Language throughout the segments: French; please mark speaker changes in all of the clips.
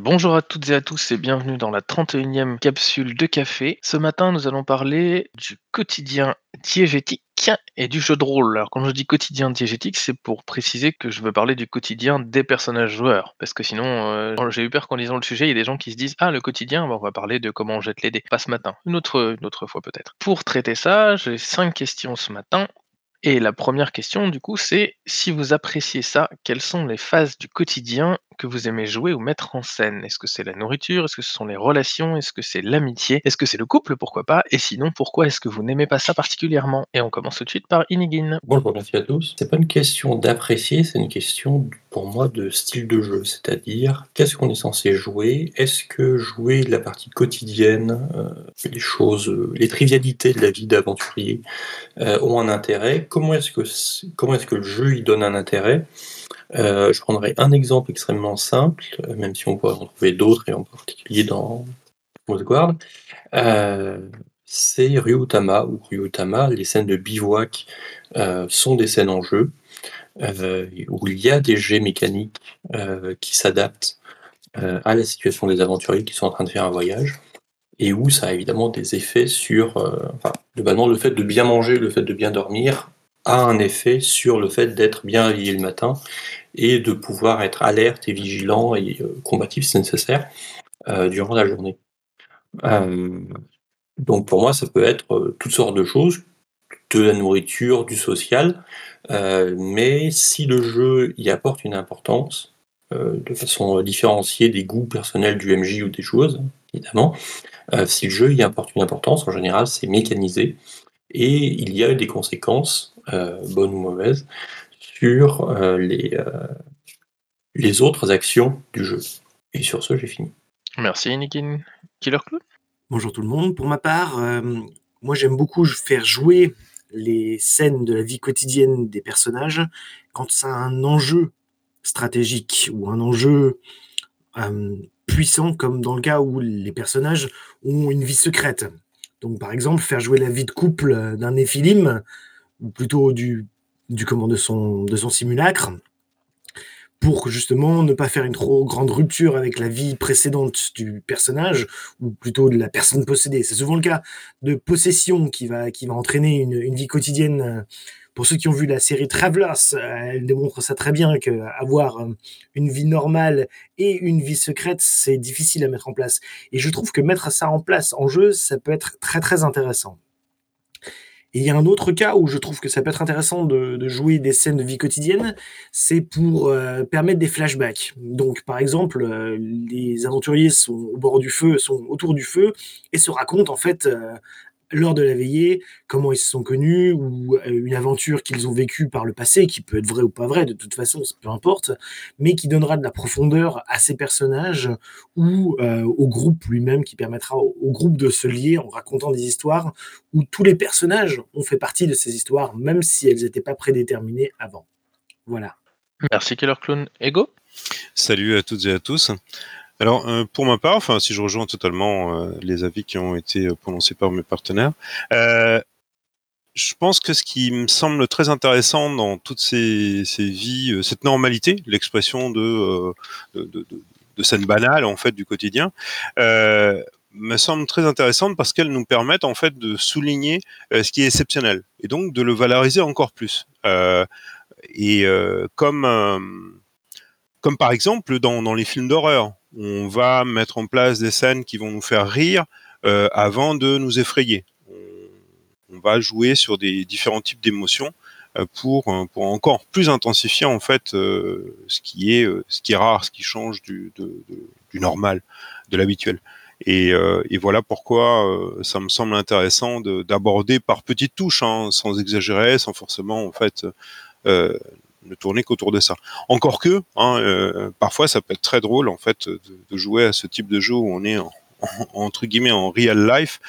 Speaker 1: bonjour à toutes et à tous et bienvenue dans la 31e capsule de café. Ce matin, nous allons parler du quotidien diégétique et du jeu de rôle. Alors quand je dis quotidien diégétique, c'est pour préciser que je veux parler du quotidien des personnages joueurs. Parce que sinon, euh, j'ai eu peur qu'en lisant le sujet, il y ait des gens qui se disent Ah, le quotidien, on va parler de comment on jette les dés. Pas ce matin, une autre, une autre fois peut-être. Pour traiter ça, j'ai cinq questions ce matin. Et la première question, du coup, c'est si vous appréciez ça, quelles sont les phases du quotidien que vous aimez jouer ou mettre en scène? Est-ce que c'est la nourriture? Est-ce que ce sont les relations? Est-ce que c'est l'amitié? Est-ce que c'est le couple? Pourquoi pas? Et sinon, pourquoi est-ce que vous n'aimez pas ça particulièrement? Et on commence tout de suite par Inigin.
Speaker 2: Bonjour, merci à tous. C'est pas une question d'apprécier, c'est une question pour moi de style de jeu, c'est-à-dire qu'est-ce qu'on est censé jouer? Est-ce que jouer la partie quotidienne, euh, les choses, euh, les trivialités de la vie d'aventurier euh, ont un intérêt? Comment est-ce que comment est-ce que le jeu y donne un intérêt? Euh, je prendrai un exemple extrêmement simple, euh, même si on pourrait en trouver d'autres, et en particulier dans Guard. Euh, c'est Ryutama ou Ryutama. Les scènes de bivouac sont des scènes en jeu, où il y a des jets mécaniques qui s'adaptent à la situation des aventuriers qui sont en train de faire un voyage et où ça a évidemment des effets sur, enfin, le fait de bien manger, le fait de bien dormir, a un effet sur le fait d'être bien réveillé le matin et de pouvoir être alerte et vigilant et euh, combatif si nécessaire euh, durant la journée. Euh, donc pour moi, ça peut être toutes sortes de choses, de la nourriture, du social, mais si le jeu y apporte une importance, de façon différenciée des goûts personnels du MJ ou des joueuses, évidemment, si le jeu y apporte une importance, en général, c'est mécanisé, et il y a des conséquences, bonnes ou mauvaises, sur euh, les, euh, les autres actions du jeu. Et sur ce, j'ai fini.
Speaker 1: Merci, Nikin. Killer Cloud
Speaker 3: Bonjour tout le monde. Pour ma part, euh, moi j'aime beaucoup faire jouer les scènes de la vie quotidienne des personnages quand ça a un enjeu stratégique ou un enjeu puissant, comme dans le cas où les personnages ont une vie secrète. Donc par exemple, faire jouer la vie de couple d'un Néphilim, ou plutôt du du comment de son de son simulacre pour justement ne pas faire une trop grande rupture avec la vie précédente du personnage ou plutôt de la personne possédée. C'est souvent le cas de possession qui va qui va entraîner une, une vie quotidienne. Pour ceux qui ont vu la série Travelers, elle démontre ça très bien que avoir une vie normale et une vie secrète, c'est difficile à mettre en place. Et je trouve que mettre ça en place en jeu, ça peut être très très intéressant. Il y a un autre cas où je trouve que ça peut être intéressant de, de jouer des scènes de vie quotidienne, c'est pour euh, permettre des flashbacks. Donc, par exemple, euh, les aventuriers sont au bord du feu, sont autour du feu et se racontent en fait euh, lors de la veillée, comment ils se sont connus, ou euh, une aventure qu'ils ont vécue par le passé, qui peut être vraie ou pas vraie, de toute façon, peu importe, mais qui donnera de la profondeur à ces personnages ou euh, au groupe lui-même, qui permettra au, groupe de se lier en racontant des histoires où tous les personnages ont fait partie de ces histoires, même si elles n'étaient pas prédéterminées avant. Voilà.
Speaker 1: Merci Killer Clown. Ego?
Speaker 4: Salut à toutes et à tous. Alors, euh, pour ma part, enfin, si je rejoins totalement euh, les avis qui ont été euh, prononcés par mes partenaires, je pense que ce qui me semble très intéressant dans toutes ces, vies, cette normalité, l'expression de, scènes banales en fait du quotidien, me semble très intéressante parce qu'elles nous permettent en fait de souligner ce qui est exceptionnel et donc de le valoriser encore plus. et comme comme par exemple dans les films d'horreur, on va mettre en place des scènes qui vont nous faire rire euh, avant de nous effrayer. On, va jouer sur des différents types d'émotions euh, pour euh, pour encore plus intensifier en fait ce qui est ce qui est rare, ce qui change du du normal, de l'habituel. Et, et, voilà pourquoi ça me semble intéressant d'aborder par petites touches, hein, sans exagérer, sans forcément en fait ne tourner qu'autour de ça. Encore que, hein, euh, parfois, ça peut être très drôle en fait de, jouer à ce type de jeu où on est en, entre guillemets en real life,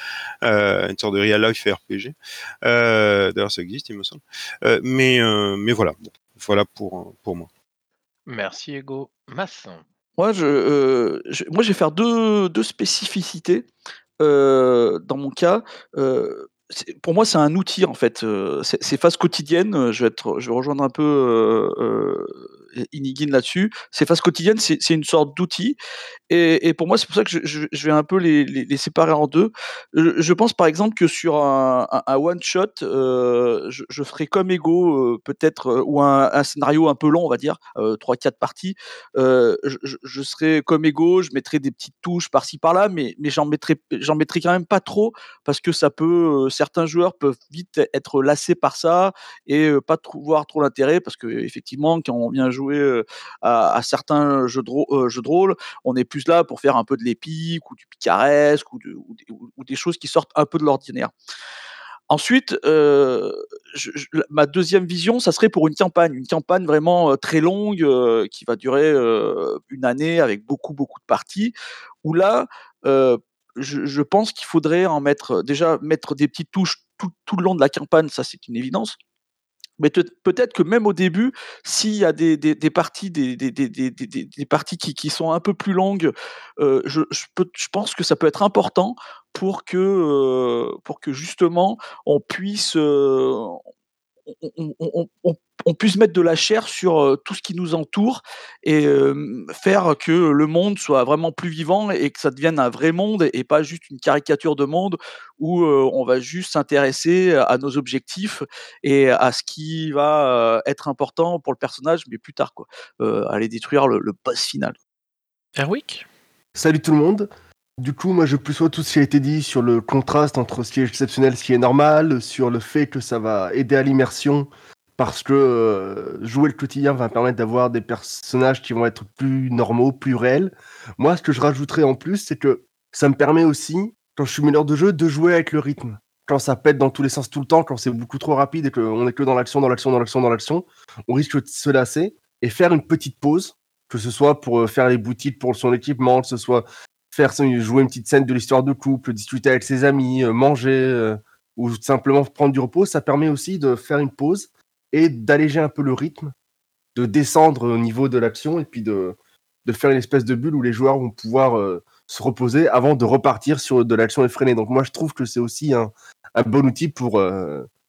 Speaker 4: euh, une sorte de real life RPG. Euh, D'ailleurs, ça existe, il me semble. Euh, mais mais voilà, voilà pour pour moi.
Speaker 1: Merci Ego. Masson.
Speaker 5: Moi, je, je moi, je vais faire deux, deux spécificités. dans mon cas, pour moi, c'est un outil en fait. ces phases quotidiennes, je vais, je vais rejoindre un peu euh, Inigine là-dessus. Ces phases quotidiennes, c'est une sorte d'outil. Et, pour moi, c'est pour ça que je, vais un peu les, séparer en deux. Je, pense par exemple que sur un, un, un one shot, euh, je, je, ferai comme Ego, euh, peut-être, euh, ou un, scénario un peu long, on va dire, trois quatre parties. Je, serai comme Ego, je mettrai des petites touches par-ci par-là, mais j'en mettrai mettrai quand même pas trop parce que ça peut, certains joueurs peuvent vite être lassés par ça et pas voir trop l'intérêt parce que effectivement, quand on vient jouer à, à certains jeux de, rôle, on est plus là pour faire un peu de l'épique ou du picaresque ou, de, ou, ou, ou, des choses qui sortent un peu de l'ordinaire. Ensuite, ma deuxième vision, ça serait pour une campagne, une campagne vraiment très longue qui va durer une année avec beaucoup beaucoup de parties. Où là, je, je, pense qu'il faudrait en mettre déjà mettre des petites touches tout, tout le long de la campagne, ça c'est une évidence mais peut-être que même au début, s'il y a des, des, des parties, des, des, parties qui, qui, sont un peu plus longues, euh, je, je, pense que ça peut être important pour que, euh, pour que justement on puisse, euh, on, on, on, on, puisse mettre de la chair sur euh, tout ce qui nous entoure et euh, faire que le monde soit vraiment plus vivant et que ça devienne un vrai monde et pas juste une caricature de monde où euh, on va juste s'intéresser à nos objectifs et à ce qui va être important pour le personnage, mais plus tard, quoi. aller détruire le, le boss final.
Speaker 1: Erwick?
Speaker 6: Salut tout le monde. Du coup, moi, je plus vois tout ce qui a été dit sur le contraste entre ce qui est exceptionnel, ce qui est normal, sur le fait que ça va aider à l'immersion, parce que euh, jouer le quotidien va permettre d'avoir des personnages qui vont être plus normaux, plus réels. Moi, ce que je rajouterais en plus, c'est que ça me permet aussi, quand je suis meneur de jeu, de jouer avec le rythme. Quand ça pète dans tous les sens tout le temps, quand c'est beaucoup trop rapide et qu'on est que dans l'action, dans l'action, dans l'action, dans l'action, on risque de se lasser et faire une petite pause, que ce soit pour faire les boutiques pour son équipement, que ce soit faire jouer une petite scène de l'histoire de couple, discuter avec ses amis, euh, manger euh, ou simplement prendre du repos, ça permet aussi de faire une pause et d'alléger un peu le rythme, de descendre au niveau de l'action et puis de, de faire une espèce de bulle où les joueurs vont pouvoir euh, se reposer avant de repartir sur de l'action effrénée. Donc moi je trouve que c'est aussi un, un, bon outil pour,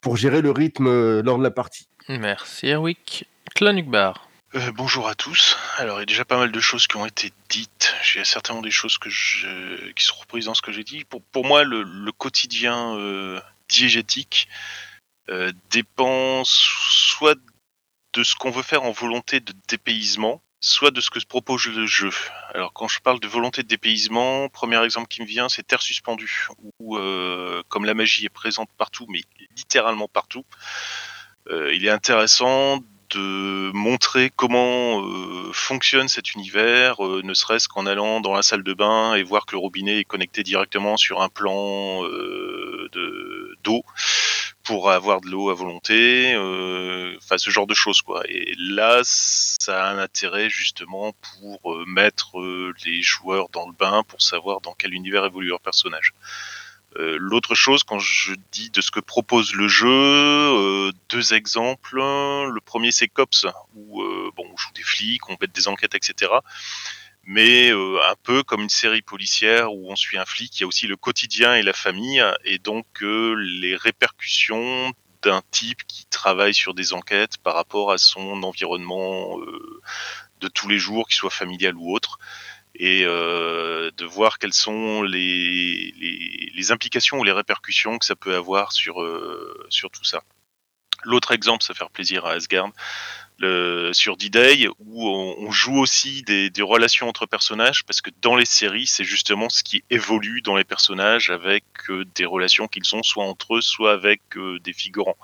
Speaker 6: pour gérer le rythme lors de la partie.
Speaker 1: Merci Erwick. Clanukbar.
Speaker 7: Euh, bonjour à tous. Alors, il y a déjà pas mal de choses qui ont été dites. J'ai certainement des choses qui sont reprises dans ce que j'ai dit. Pour, pour, moi, le, quotidien euh, diégétique euh, dépend soit de ce qu'on veut faire en volonté de dépaysement, soit de ce que se propose le jeu. Alors, quand je parle de volonté de dépaysement, premier exemple qui me vient, c'est Terre suspendue, où, comme la magie est présente partout, mais littéralement partout, il est intéressant de montrer comment euh, fonctionne cet univers, euh, ne serait-ce qu'en allant dans la salle de bain et voir que le robinet est connecté directement sur un plan euh, d'eau pour avoir de l'eau à volonté, enfin ce genre de choses quoi. Et là, ça a un intérêt justement pour mettre les joueurs dans le bain pour savoir dans quel univers évolue leur personnage. Euh, L'autre chose, quand je dis de ce que propose le jeu, euh, deux exemples. Le premier, c'est Cops, où euh, bon, on joue des flics, on pète des enquêtes, etc. Mais un peu comme une série policière où on suit un flic, il y a aussi le quotidien et la famille, et donc les répercussions d'un type qui travaille sur des enquêtes par rapport à son environnement de tous les jours, qu'il soit familial ou autre et euh, de voir quelles sont les, les, les, implications ou les répercussions que ça peut avoir sur, euh, sur tout ça. L'autre exemple, ça fait plaisir à Asgard, le, sur D-Day, où on, on, joue aussi des, des, relations entre personnages, parce que dans les séries, c'est justement ce qui évolue dans les personnages avec euh, des relations qu'ils ont soit entre eux, soit avec euh, des figurants.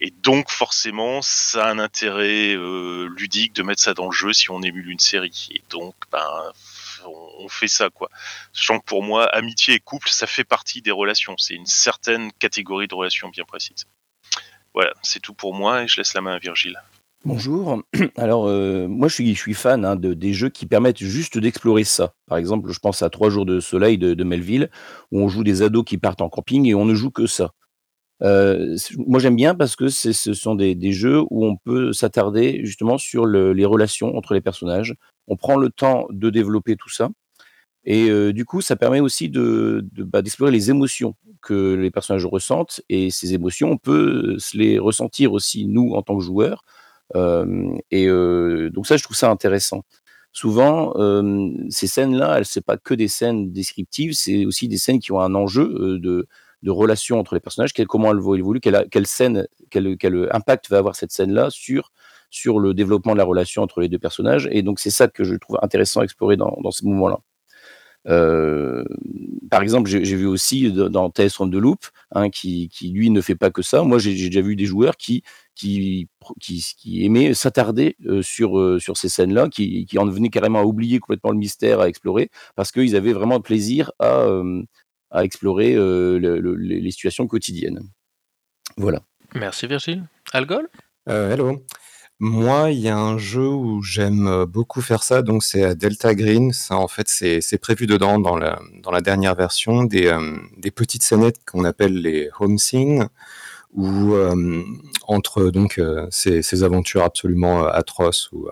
Speaker 7: Et donc forcément, ça a un intérêt euh, ludique de mettre ça dans le jeu si on émule une série. Et donc, ben, on, fait ça quoi. Sachant que pour moi, amitié et couple, ça fait partie des relations. C'est une certaine catégorie de relations bien précise. Voilà, c'est tout pour moi et je laisse la main à Virgile.
Speaker 8: Bonjour. Alors, euh, moi, je suis, fan hein, de, des jeux qui permettent juste d'explorer ça. Par exemple, je pense à Trois jours de soleil de, Melville, où on joue des ados qui partent en camping et on ne joue que ça. Euh, moi, j'aime bien parce que ce sont des, jeux où on peut s'attarder justement sur le, les relations entre les personnages. On prend le temps de développer tout ça. Et euh, du coup, ça permet aussi de, bah, d'explorer les émotions que les personnages ressentent. Et ces émotions, on peut se les ressentir aussi, nous, en tant que joueurs. Euh, et euh, donc ça, je trouve ça intéressant. souvent, euh, ces scènes-là, elles c'est pas que des scènes descriptives, c'est aussi des scènes qui ont un enjeu euh, de, relation entre les personnages, comment elles vont évoluer, quelle, scène, quel impact va avoir cette scène-là sur sur le développement de la relation entre les deux personnages. Et donc c'est ça que je trouve intéressant à explorer dans, dans ces moments-là. Euh, par exemple, j'ai vu aussi dans TS Round de Loop, hein, qui, qui, lui ne fait pas que ça. Moi, j'ai déjà vu des joueurs qui qui, qui, qui aimaient s'attarder euh, sur euh, sur ces scènes-là, qui, qui en venaient carrément à oublier complètement le mystère à explorer, parce qu'ils avaient vraiment plaisir à euh, à explorer le, le, les situations quotidiennes. Voilà.
Speaker 1: Merci Virgile. Algol
Speaker 9: Hello. Moi, il y a un jeu où j'aime beaucoup faire ça, donc c'est Delta Green. Ça, en fait, c'est prévu dedans dans la, dernière version des, euh, petites scénettes qu'on appelle les home scenes, où euh, entre donc euh, ces, aventures absolument atroces, où,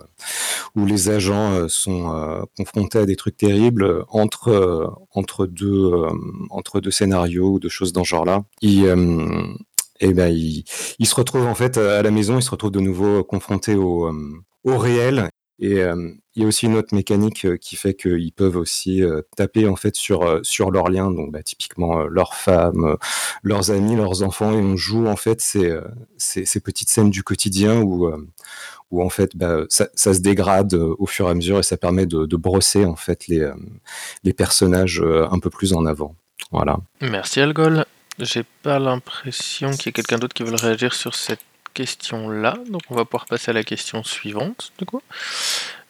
Speaker 9: les agents sont confrontés à des trucs terribles entre entre deux entre deux scénarios ou de choses dans ce genre-là ben il, se retrouve en fait à la maison, il se retrouve de nouveau confronté au, euh, réel. Et euh, il y a aussi une autre mécanique euh, qui fait qu'ils peuvent aussi taper en fait sur sur leurs liens, donc bah, typiquement leurs femmes, leurs amis, leurs enfants, et on joue en fait ces, ces, petites scènes du quotidien où où en fait bah, ça, se dégrade au fur et à mesure et ça permet de, de brosser en fait les les personnages un peu plus en avant. Voilà.
Speaker 1: Merci Algol. J'ai pas l'impression qu'il y ait quelqu'un d'autre qui veut réagir sur cette question-là, donc on va pouvoir passer à la question suivante, du coup.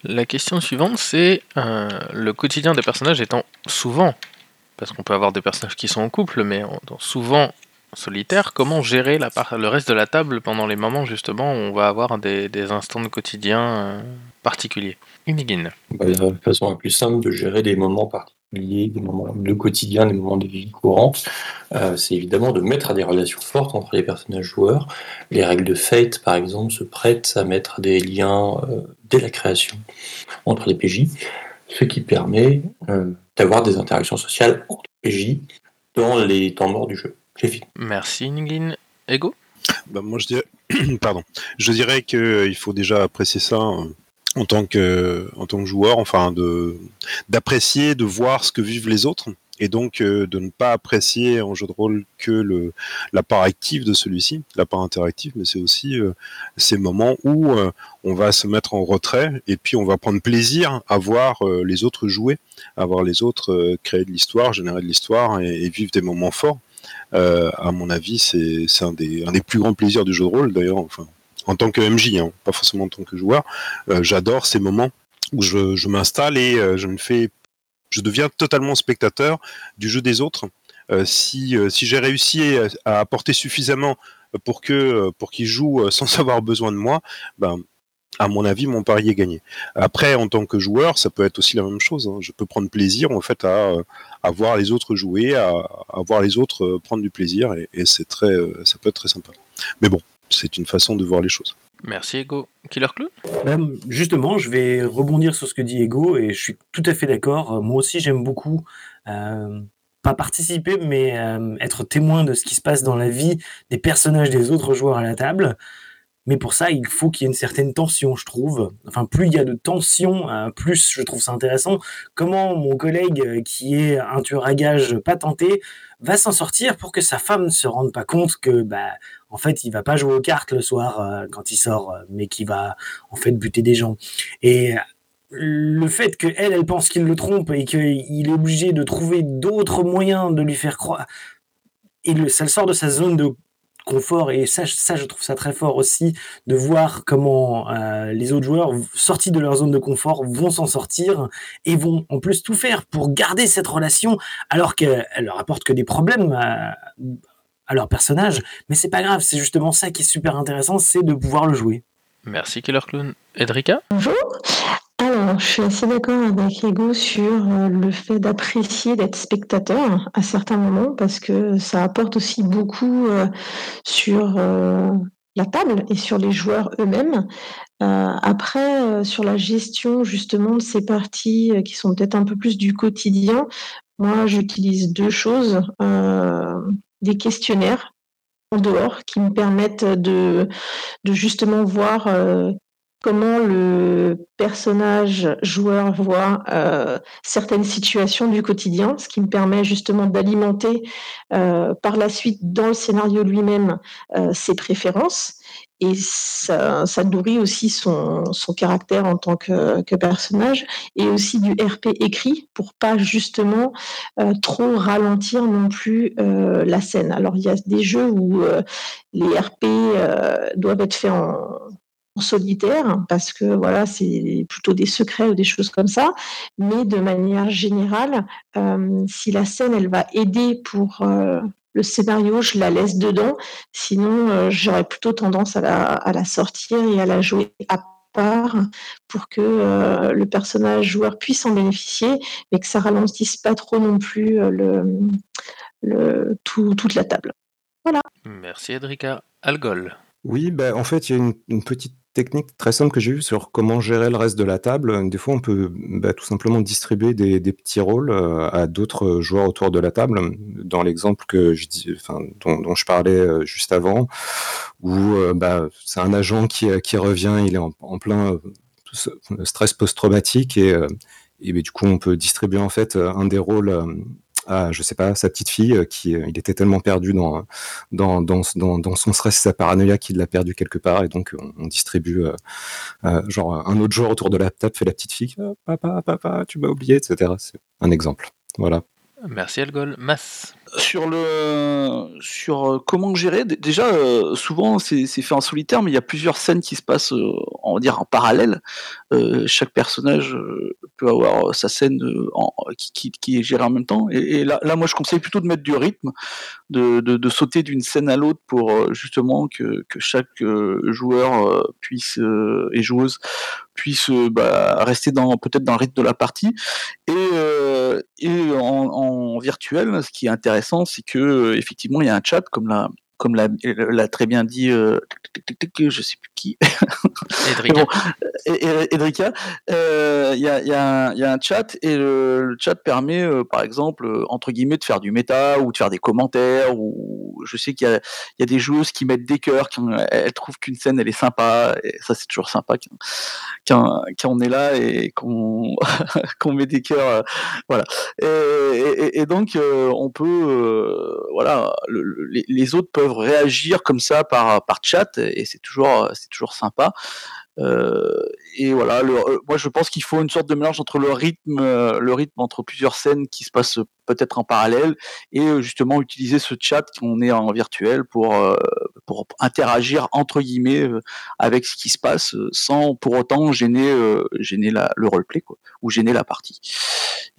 Speaker 1: La question suivante, c'est euh, le quotidien des personnages étant souvent, parce qu'on peut avoir des personnages qui sont en couple, mais souvent solitaires, comment gérer le reste de la table pendant les moments justement où on va avoir des, des instants de quotidien euh, particuliers? Inigine.
Speaker 2: Bah, la façon la plus simple de gérer des moments particuliers des moments de quotidien, des moments de vie courante, euh, c'est évidemment de mettre à des relations fortes entre les personnages joueurs. Les règles de Fate, par exemple, se prêtent à mettre des liens euh, dès la création entre les PJ, ce qui permet euh, d'avoir des interactions sociales entre PJ dans les temps morts du jeu. J'ai fini.
Speaker 1: Merci Ningin. Ego?
Speaker 4: Bah, Moi je dirais, pardon, je dirais qu'il faut déjà apprécier ça en tant que en tant que joueur, enfin de d'apprécier, de voir ce que vivent les autres et donc euh, de ne pas apprécier en jeu de rôle que le la part active de celui-ci, la part interactive, mais c'est aussi euh, ces moments où euh, on va se mettre en retrait et puis on va prendre plaisir à voir les autres jouer, à voir les autres créer de l'histoire, générer de l'histoire et, et, vivre des moments forts. à mon avis, c'est un des un des plus grands plaisirs du jeu de rôle d'ailleurs. Enfin, en tant que MJ, hein, pas forcément en tant que joueur. Euh, j'adore ces moments où je, m'installe et euh, je fais, je deviens totalement spectateur du jeu des autres. Euh, si si j'ai réussi à, apporter suffisamment pour que pour qu'ils jouent sans avoir besoin de moi, ben à mon avis, mon pari est gagné. Après, en tant que joueur, ça peut être aussi la même chose. Hein. Je peux prendre plaisir en fait à, à voir les autres jouer, à, à voir les autres prendre du plaisir, et, et c'est très, ça peut être très sympa. Mais bon, c'est une façon de voir les choses.
Speaker 1: Merci Ego. Killer Clou
Speaker 3: ben, Justement, je vais rebondir sur ce que dit Ego et je suis tout à fait d'accord. Moi aussi, j'aime beaucoup euh, pas participer, mais euh, être témoin de ce qui se passe dans la vie des personnages des autres joueurs à la table. Mais pour ça, il faut qu'il y ait une certaine tension, je trouve. Enfin, plus il y a de tension, euh, plus je trouve ça intéressant. Comment mon collègue, euh, qui est un tueur à gage patenté, va s'en sortir pour que sa femme ne se rende pas compte que, bah, en fait, il va pas jouer aux cartes le soir euh, quand il sort, mais qu'il va en fait buter des gens. Et le fait que elle, elle pense qu'il le trompe et qu'il est obligé de trouver d'autres moyens de lui faire croire, et le, ça le sort de sa zone de confort et ça, ça je trouve ça très fort aussi de voir comment euh, les autres joueurs sortis de leur zone de confort vont s'en sortir et vont en plus tout faire pour garder cette relation alors qu'elle leur apporte que des problèmes à, à leur personnage mais c'est pas grave c'est justement ça qui est super intéressant c'est de pouvoir le jouer
Speaker 1: Merci Killer Clown. Edrika?
Speaker 10: Bonjour. Je suis assez d'accord avec Ego sur euh, le fait d'apprécier d'être spectateur à certains moments parce que ça apporte aussi beaucoup euh, sur euh, la table et sur les joueurs eux-mêmes. après, sur la gestion justement de ces parties qui sont peut-être un peu plus du quotidien, moi j'utilise deux choses. des questionnaires en dehors qui me permettent de justement voir comment le personnage joueur voit euh, certaines situations du quotidien, ce qui me permet justement d'alimenter euh, par la suite dans le scénario lui-même euh, ses préférences. Et ça, nourrit aussi son, caractère en tant que, personnage et aussi du RP écrit pour pas justement trop ralentir non plus la scène. Alors il y a des jeux où les RP doivent être faits en, solitaire parce que voilà c'est plutôt des secrets ou des choses comme ça. Mais de manière générale euh, si la scène elle va aider pour euh, le scénario je la laisse dedans. Sinon euh, j'aurais plutôt tendance à la, à la, sortir et à la jouer à part pour que le personnage joueur puisse en bénéficier mais que ça ralentisse pas trop non plus le, le tout, toute la table. Voilà.
Speaker 1: Merci Edrika Algol.
Speaker 9: Oui, bah, en fait, il y a une, une petite technique très simple que j'ai vue sur comment gérer le reste de la table. Des fois, on peut bah, tout simplement distribuer des, petits rôles euh, à d'autres joueurs autour de la table. Dans l'exemple que je dis, dont, je parlais euh, juste avant, où euh, bah, c'est un agent qui, qui, revient, il est en, plein stress post-traumatique et, et du coup, on peut distribuer en fait un des rôles à, je sais pas, sa petite fille, euh, qui euh, il était tellement perdu dans, dans, dans, dans, son stress, sa paranoïa qu'il l'a perdu quelque part, et donc on, distribue euh, genre un autre joueur autour de la table fait la petite fille, papa, papa, tu m'as oublié, etc. C'est un exemple. Voilà.
Speaker 1: Merci Algol. Mass.
Speaker 5: Sur le sur euh, comment gérer, déjà euh, souvent c'est fait en solitaire, mais il y a plusieurs scènes qui se passent, euh, on va dire en parallèle. chaque personnage peut avoir sa scène qui, qui, est gérée en même temps. Et, là, moi, je conseille plutôt de mettre du rythme, de, de, sauter d'une scène à l'autre pour justement que, que chaque joueur puisse et joueuse puisse bah, rester dans peut-être dans le rythme de la partie. Et, et en, en virtuel, ce qui est intéressant c'est que euh, effectivement il y a un chat comme l'a comme l'a très bien dit, euh, je sais plus qui. Edrika. Euh, il y, a, y, a y, a, un chat et le, chat permet, euh, par exemple, euh, entre guillemets, de faire du méta ou de faire des commentaires. Ou je sais qu'il y, y, a des joueuses qui mettent des cœurs, qui, elles trouvent qu'une scène elle est sympa. Et ça c'est toujours sympa quand, quand, on est là et qu'on met des cœurs. voilà. Et, et, donc on peut, voilà, les, les autres peuvent réagir comme ça par, par chat et c'est toujours, c'est toujours sympa. Euh, et voilà, euh, moi je pense qu'il faut une sorte de mélange entre le rythme, euh, le rythme entre plusieurs scènes qui se passent peut-être en parallèle et justement utiliser ce chat qu'on est en virtuel pour pour interagir entre guillemets avec ce qui se passe sans pour autant gêner gêner le roleplay quoi ou gêner la partie.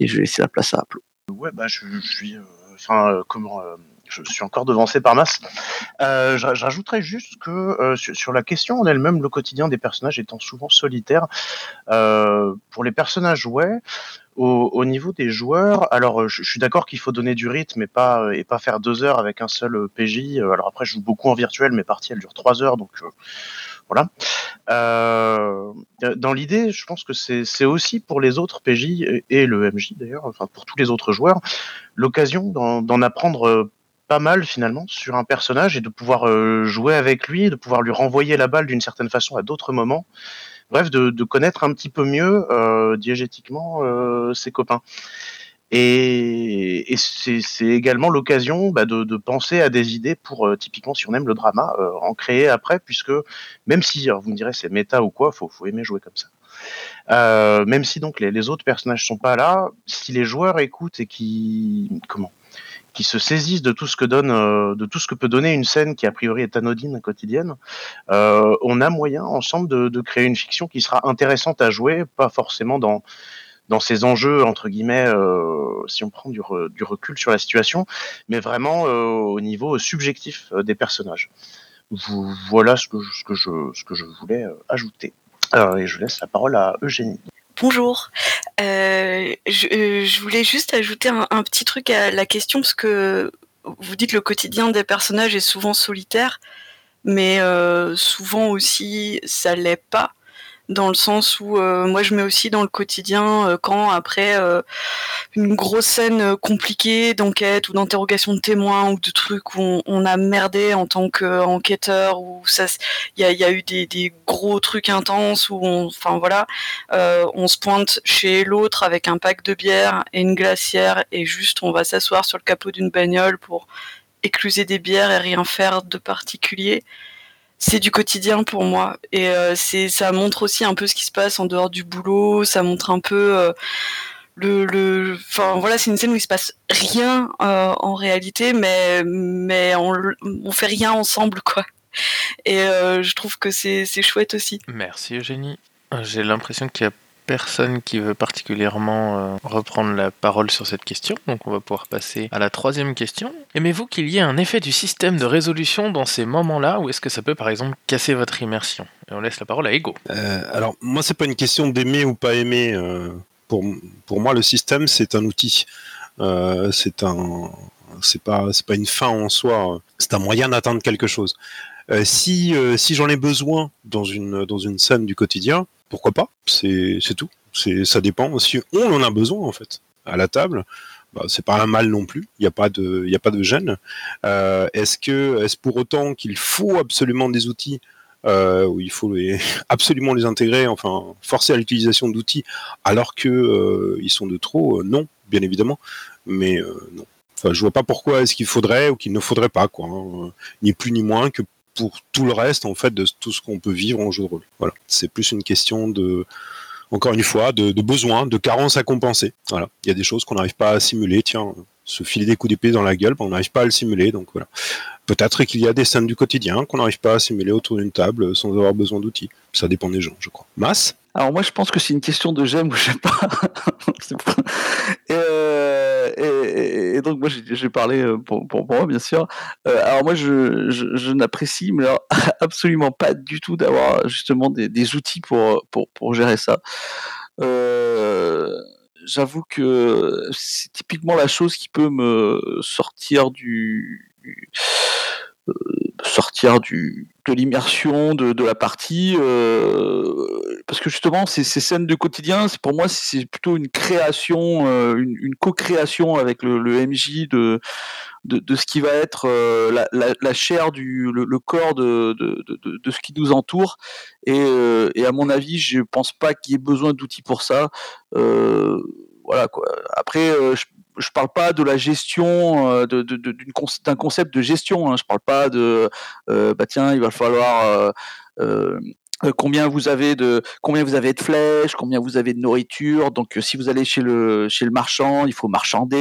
Speaker 5: Et je vais laisser la place à Apple.
Speaker 11: Ouais bah je suis enfin comment je suis encore devancé par masse. Euh, J'ajouterais juste que euh, sur, la question en elle-même, le quotidien des personnages étant souvent solitaire, euh, pour les personnages, ouais. Au, au, niveau des joueurs, alors je, suis d'accord qu'il faut donner du rythme et pas et pas faire deux heures avec un seul PJ. Alors après, je joue beaucoup en virtuel, mes parties elles durent trois heures, donc voilà. Euh, dans l'idée, je pense que c'est aussi pour les autres PJ et le MJ d'ailleurs, enfin pour tous les autres joueurs, l'occasion d'en apprendre pas mal finalement sur un personnage et de pouvoir euh, jouer avec lui, de pouvoir lui renvoyer la balle d'une certaine façon à d'autres moments. Bref, de, connaître un petit peu mieux euh, diégétiquement euh, ses copains. Et, et c'est également l'occasion bah, de, penser à des idées pour, typiquement, si on aime le drama, en créer après, puisque même si, vous me direz, c'est méta ou quoi, faut, faut aimer jouer comme ça. Même si donc les, les, autres personnages sont pas là, si les joueurs écoutent et qui comment qui se saisissent de tout ce que donne, euh, de tout ce que peut donner une scène qui a priori est anodine quotidienne, euh, on a moyen ensemble de, créer une fiction qui sera intéressante à jouer, pas forcément dans dans ces enjeux entre guillemets, euh, si on prend du, du, recul sur la situation, mais vraiment au niveau subjectif des personnages. Voilà ce que, ce que je ce que je voulais ajouter. et je laisse la parole à Eugénie.
Speaker 12: Bonjour. Euh, je, euh, je, voulais juste ajouter un, petit truc à la question parce que vous dites le quotidien des personnages est souvent solitaire, mais euh, souvent aussi ça l'est pas. Dans le sens où euh, moi je mets aussi dans le quotidien euh, quand après euh, une grosse scène compliquée d'enquête ou d'interrogation de témoins ou de trucs où on, a merdé en tant qu'enquêteur ou ça il y a, eu des, des, gros trucs intenses où on enfin voilà on se pointe chez l'autre avec un pack de bière et une glacière et juste on va s'asseoir sur le capot d'une bagnole pour écluser des bières et rien faire de particulier c'est du quotidien pour moi. Et euh, c'est ça montre aussi un peu ce qui se passe en dehors du boulot. Ça montre un peu euh, le enfin voilà c'est une scène où il se passe rien euh, en réalité mais mais on, on fait rien ensemble quoi. Et je trouve que c'est chouette aussi.
Speaker 1: Merci Eugénie. J'ai l'impression qu'il y a personne qui veut particulièrement euh, reprendre la parole sur cette question, donc on va pouvoir passer à la troisième question. Aimez-vous qu'il y ait un effet du système de résolution dans ces moments-là, ou est-ce que ça peut par exemple casser votre immersion? Et on laisse la parole à Ego.
Speaker 4: Euh, alors moi c'est pas une question d'aimer ou pas aimer. Euh, pour, pour moi le système c'est un outil. c'est un c'est pas pas une fin en soi. C'est un moyen d'atteindre quelque chose. Si si j'en ai besoin dans une dans une scène du quotidien, pourquoi pas? C'est tout. C'est ça dépend. Si on en a besoin en fait à la table, bah, c'est pas un mal non plus. Il n'y a pas de il a pas de gêne. Euh, est-ce que est-ce pour autant qu'il faut absolument des outils euh, où il faut absolument les intégrer, enfin forcer à l'utilisation d'outils alors que euh, ils sont de trop? Non, bien évidemment, mais non. Enfin, je vois pas pourquoi est-ce qu'il faudrait ou qu'il ne faudrait pas, quoi. Hein. Ni plus ni moins que pour tout le reste en fait de tout ce qu'on peut vivre en jeu de rôle. Voilà, c'est plus une question de encore une fois de, besoin, de carence à compenser. Voilà, il y a des choses qu'on n'arrive pas à simuler. Tiens, se filer des coups d'épée dans la gueule, ben, on n'arrive pas à le simuler. Donc voilà. Peut-être qu'il y a des scènes du quotidien qu'on n'arrive pas à simuler autour d'une table sans avoir besoin d'outils. Ça dépend des gens, je crois. Masse
Speaker 5: Alors moi, je pense que c'est une question de j'aime ou j'aime pas. Et, donc moi, j'ai parlé euh, pour, moi, bien sûr. Euh, alors moi, je, n'apprécie mais absolument pas du tout d'avoir justement des, outils pour, pour, gérer ça. Euh, j'avoue que c'est typiquement la chose qui peut me sortir du, sortir de l'immersion de, la partie euh, parce que justement ces, ces scènes de quotidien pour moi c'est plutôt une création euh, une, co-création avec le, MJ de, de, ce qui va être euh, la, chair du le, corps de, de, ce qui nous entoure et, à mon avis je pense pas qu'il y ait besoin d'outils pour ça voilà quoi. Après, je, je parle pas de la gestion euh, d'un concept de gestion. Hein. Je parle pas de euh, bah tiens, il va falloir combien vous avez de combien vous avez de flèches, combien vous avez de nourriture. Donc si vous allez chez le chez le marchand, il faut marchander.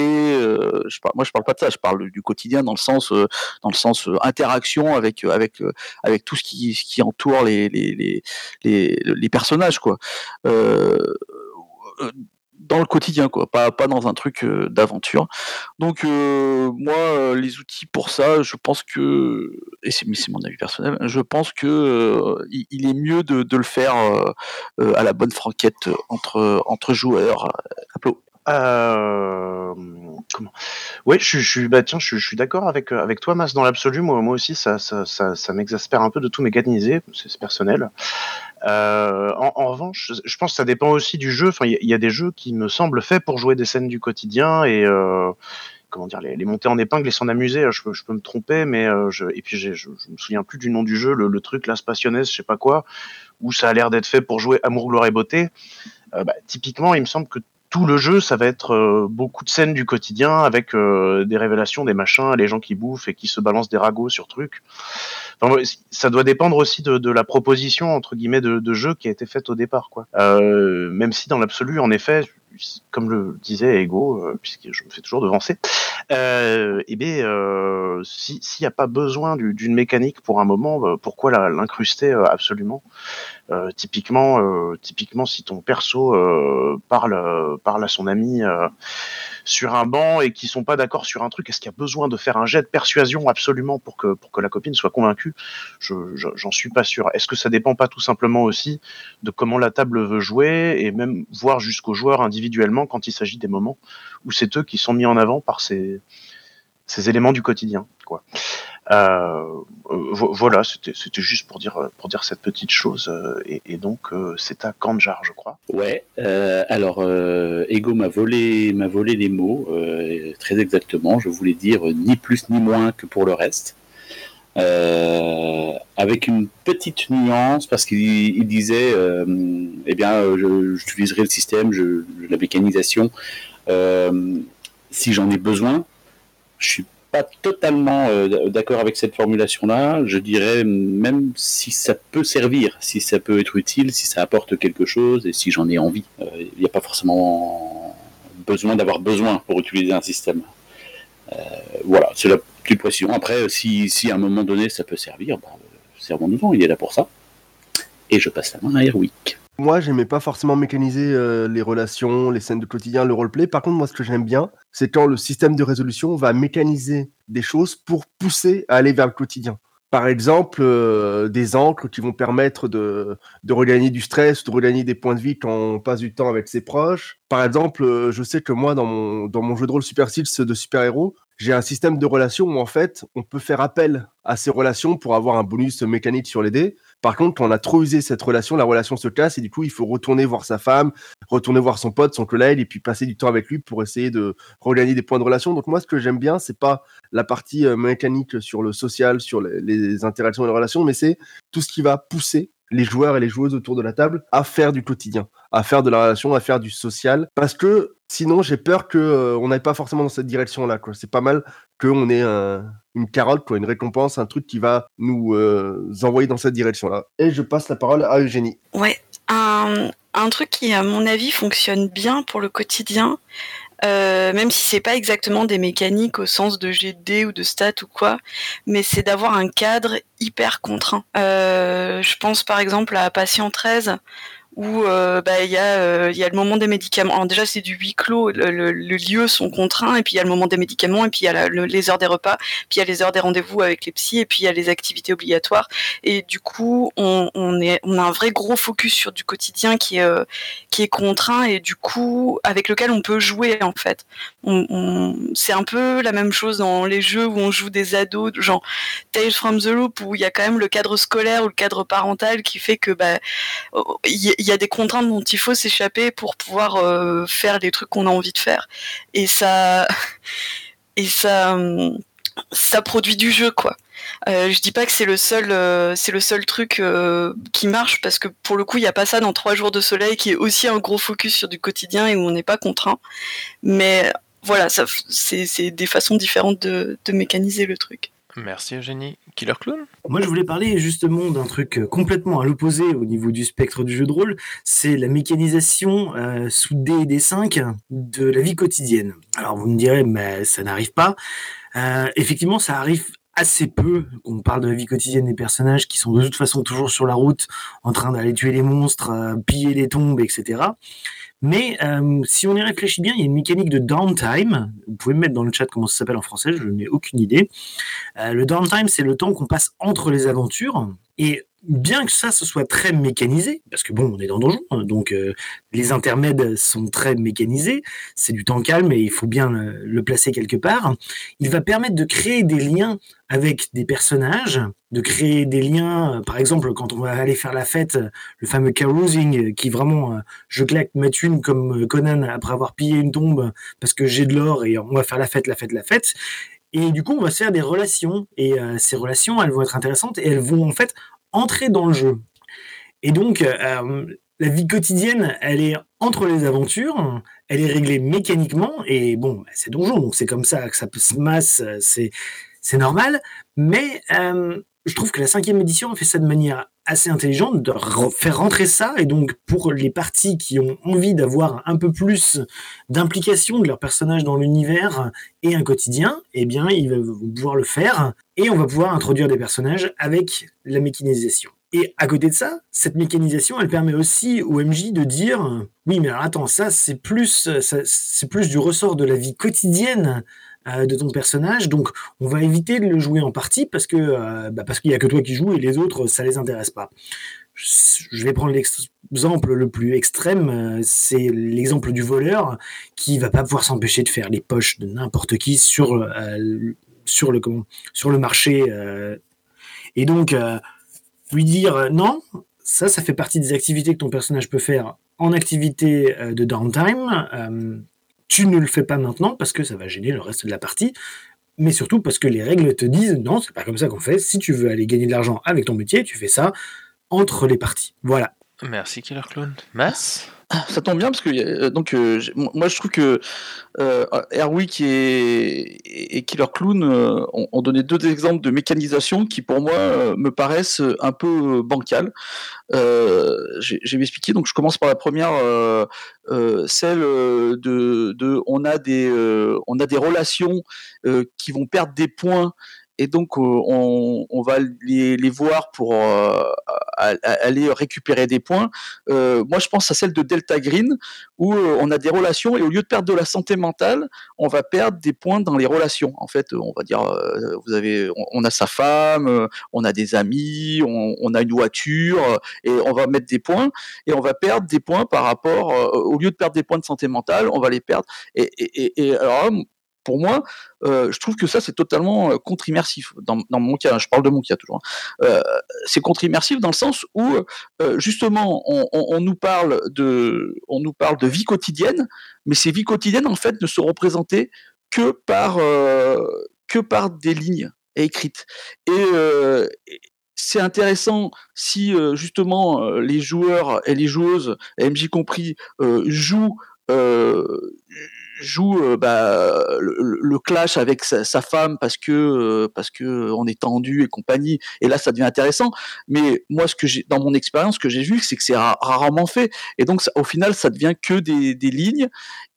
Speaker 5: je parle, moi je parle pas de ça, je parle du quotidien dans le sens dans le sens interaction avec avec avec tout ce qui entoure les les les les, personnages quoi dans le quotidien, quoi, pas, pas dans un truc euh, d'aventure. Donc euh, moi, euh, les outils pour ça, je pense que, et c'est mon avis personnel, je pense que il, est mieux de, de le faire à la bonne franquette entre entre joueurs.
Speaker 11: Euh, comment? Oui, je, je, bah tiens, je, suis d'accord avec avec toi, Mas, dans l'absolu. Moi, aussi, ça, ça, ça, m'exaspère un peu de tout mécaniser. C'est personnel. Euh, en, revanche, je pense que ça dépend aussi du jeu. Enfin, il y, a des jeux qui me semblent faits pour jouer des scènes du quotidien et euh, comment dire, les, monter en épingle et s'en amuser. Je, je, peux me tromper, mais euh, je, et puis je, me souviens plus du nom du jeu, le, truc, la Passionnaise, je sais pas quoi, où ça a l'air d'être fait pour jouer amour, gloire et beauté. Euh, bah, typiquement, il me semble que tout le jeu, ça va être euh, beaucoup de scènes du quotidien avec euh, des révélations, des machins, les gens qui bouffent et qui se balancent des ragots sur trucs. Enfin, ça doit dépendre aussi de, de, la proposition entre guillemets de, de, jeu qui a été faite au départ, quoi. Euh, même si dans l'absolu, en effet, comme le disait Ego, euh, puisque je me fais toujours devancer, euh, eh bien, euh, s'il n'y a pas besoin d'une mécanique pour un moment, euh, pourquoi l'incruster euh, absolument? Euh, Typiquement, typiquement, si ton perso parle, parle à son ami sur un banc et qui sont pas d'accord sur un truc, est-ce qu'il y a besoin de faire un jet de persuasion absolument pour que pour que la copine soit convaincue? Je j'en suis pas sûr. Est-ce que ça dépend pas tout simplement aussi de comment la table veut jouer et même voir jusqu'aux joueurs individuellement quand il s'agit des moments où c'est eux qui sont mis en avant par ces ces éléments du quotidien, quoi. Euh, vo- voilà, c'était juste pour dire pour dire cette petite chose. euh, et, donc euh, c'est à Kanjar, je crois.
Speaker 13: Ouais, alors Ego m'a volé, volé les mots, très exactement. Je voulais dire ni plus ni moins que pour le reste. Avec une petite nuance, parce qu'il il disait, eh bien, j'utiliserai le système, je, la mécanisation, si j'en ai besoin. Je suis pas totalement euh, d'accord avec cette formulation-là. Je dirais même si ça peut servir, si ça peut être utile, si ça apporte quelque chose et si j'en ai envie. Euh, Il n'y a pas forcément besoin d'avoir besoin pour utiliser un système. Euh, voilà, c'est la petite précision. Après, si, si à un moment donné ça peut servir, bah, servons-nous-en, il est là pour ça. Et je passe la main à Erwick.
Speaker 6: Moi, j'aimais pas forcément mécaniser euh, les relations, les scènes de quotidien, le roleplay. Par contre, moi, ce que j'aime bien, c'est quand le système de résolution va mécaniser des choses pour pousser à aller vers le quotidien. Par exemple, euh, des encres qui vont permettre de, de regagner du stress, de regagner des points de vie quand on passe du temps avec ses proches. Par exemple, euh, je sais que moi, dans mon, dans mon jeu de rôle Super Seals de super-héros, j'ai un système de relations où en fait, on peut faire appel à ces relations pour avoir un bonus mécanique sur les dés. Par contre, quand on a trop usé cette relation, la relation se casse et du coup, il faut retourner voir sa femme, retourner voir son pote, son collègue et puis passer du temps avec lui pour essayer de regagner des points de relation. Donc moi, ce que j'aime bien, c'est pas la partie euh, mécanique sur le social, sur les, interactions et les relations, mais c'est tout ce qui va pousser les joueurs et les joueuses autour de la table à faire du quotidien, à faire de la relation, à faire du social, parce que sinon j'ai peur que euh, on n'aille pas forcément dans cette direction-là. C'est pas mal qu'on ait un- une carotte, quoi, une récompense, un truc qui va nous euh, envoyer dans cette direction-là. Et je passe la parole à Eugénie.
Speaker 12: Ouais, un, un truc qui, à mon avis, fonctionne bien pour le quotidien, euh, même si c'est pas exactement des mécaniques au sens de GD ou de stats ou quoi, mais c'est d'avoir un cadre hyper contraint. Euh, je pense par exemple à Patient 13 où euh, bah, il y, a, euh, il y a le moment des médicaments. Déjà c'est du huis clos, le, le, lieu sont contraints, et puis il y a le moment des médicaments, et puis il y a la- le- les heures des repas, puis il y a les heures des rendez-vous avec les psys, et puis il y a les activités obligatoires. Et du coup, on, est, a un vrai gros focus sur du quotidien qui est, euh, qui est contraint, et du coup avec lequel on peut jouer en fait. On, c'est un peu la même chose dans les jeux où on joue des ados, genre Tales from the Loop, où il y a quand même le cadre scolaire ou le cadre parental qui fait que bah, oh, y a des contraintes dont il faut s'échapper pour pouvoir euh, faire les trucs qu'on a envie de faire. Et ça, et ça, hum, ça produit du jeu quoi. Euh, je dis pas que c'est le seul, euh, c'est le seul truc euh, qui marche parce que pour le coup il n'y a pas ça dans Trois jours de soleil qui est aussi un gros focus sur du quotidien et où on n'est pas contraint. Mais voilà, c'est des façons différentes de mécaniser le truc.
Speaker 1: Merci Eugénie. Killer Clown?
Speaker 3: Moi, je voulais parler justement d'un truc euh, complètement à l'opposé au niveau du spectre du jeu de rôle. C'est la mécanisation euh, sous D et D5 de la vie quotidienne. Alors, vous me direz, mais ça n'arrive pas. Euh, effectivement, ça arrive assez peu qu'on parle de la vie quotidienne des personnages qui sont de toute façon toujours sur la route, en train d'aller tuer les monstres, piller les tombes, etc. Mais euh, si on y réfléchit bien, il y a une mécanique de downtime. Vous pouvez me mettre dans le chat comment ça s'appelle en français, je n'ai aucune idée. Euh, le downtime, c'est le temps qu'on passe entre les aventures. Et bien que ça, ce soit très mécanisé, parce que bon, on est dans Donjon, hein, donc euh, les intermèdes sont très mécanisés, c'est du temps calme et il faut bien le, placer quelque part, il va permettre de créer des liens avec des personnages, de créer des liens, euh, par exemple, quand on va aller faire la fête, euh, le fameux carousing, qui vraiment, je claque ma thune comme Conan après avoir pillé une tombe parce que j'ai de l'or et on va faire la fête, la fête, la fête. Et du coup, on va se faire des relations. Et ces relations, elles vont être intéressantes et elles vont en fait entrer dans le jeu. Et donc, euh, la vie quotidienne, elle est entre les aventures, elle est réglée mécaniquement. Et bon, bah, c'est donjon, donc c'est comme ça que ça se masse, euh, c'est normal. Mais euh, je trouve que la cinquième édition fait ça de manière assez intelligente, de re- faire rentrer ça. Et donc, pour les parties qui ont envie d'avoir un peu plus d'implication de leur personnage dans l'univers et un quotidien, eh bien, ils vont pouvoir le faire. Et on va pouvoir introduire des personnages avec la mécanisation. Et à côté de ça, cette mécanisation, elle permet aussi au MJ de dire oui, mais alors attends, ça c'est plus, c'est plus du ressort de la vie quotidienne de ton personnage, donc on va éviter de le jouer en partie parce que euh, bah, parce qu'il y a que toi qui joues et les autres ça les intéresse pas. je vais prendre l'exemple le plus extrême, euh, c'est l'exemple du voleur qui va pas pouvoir s'empêcher de faire les poches de n'importe qui sur, euh, sur, le, sur le marché. euh. et donc, euh, lui dire euh, non, ça, ça fait partie des activités que ton personnage peut faire en activité euh, de downtime. Tu ne le fais pas maintenant parce que ça va gêner le reste de la partie, mais surtout parce que les règles te disent non, c'est pas comme ça qu'on fait. Si tu veux aller gagner de l'argent avec ton métier, tu fais ça entre les parties. Voilà.
Speaker 1: Merci Killer Clown. Mass
Speaker 5: Ça tombe bien parce que euh, donc euh, moi je trouve que euh, et, Killer Clown euh, ont, donné deux exemples de mécanisation qui pour moi me paraissent un peu bancales. J'ai- m'expliquer. Donc je commence par la première, celle de, de on a des on a des relations qui vont perdre des points et donc euh, on, va les, voir pour euh, aller récupérer des points. Euh, moi, je pense à celle de Delta Green où on a des relations et au lieu de perdre de la santé mentale, on va perdre des points dans les relations. En fait, on va dire, vous avez, on, a sa femme, on a des amis, on, a une voiture et on va mettre des points et on va perdre des points par rapport, au lieu de perdre des points de santé mentale, on va les perdre. Et, alors pour moi, euh, je trouve que ça c'est totalement euh, contre-immersif. Dans, mon cas, je parle de mon cas toujours. hein. Euh, c'est contre-immersif dans le sens où justement on, nous parle de, on nous parle de vie quotidienne, mais ces vies quotidiennes en fait ne sont représentées que par que par des lignes écrites. Et, c'est intéressant si justement les joueurs et les joueuses, MJ compris, jouent joue euh, bah, le, clash avec sa, femme parce que euh, parce que on est tendu et compagnie. Et là ça devient intéressant. Mais moi ce que j'ai dans mon expérience ce que j'ai vu c'est que c'est ra- rarement fait. Et donc au final ça devient que des, des lignes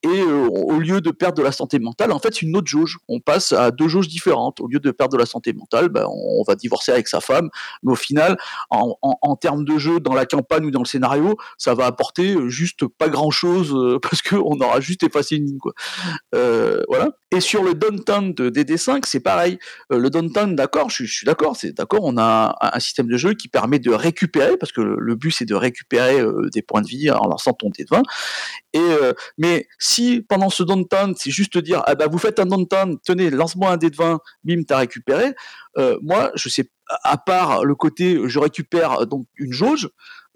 Speaker 5: et euh, au lieu de perdre de la santé mentale en fait c'est une autre jauge on passe à deux jauges différentes au lieu de perdre de la santé mentale bah, on va divorcer avec sa femme mais au final en, termes de jeu dans la campagne ou dans le scénario ça va apporter euh, juste pas grand chose parce que on aura juste effacé une ligne quoi euh, voilà. Et sur le downtown de DD5, c'est pareil. Euh, le downtown, d'accord, je, suis- d'accord, c'est d'accord, on a un, système de jeu qui permet de récupérer, parce que le, but c'est de récupérer euh, des points de vie en lançant ton dé de 20. Et, euh, mais pendant ce downtown, c'est juste dire, ah bah vous faites un downtown, tenez, lance-moi un dé de 20, bim, t'as récupéré. Euh, moi, je sais, à part le côté, je récupère donc une jauge,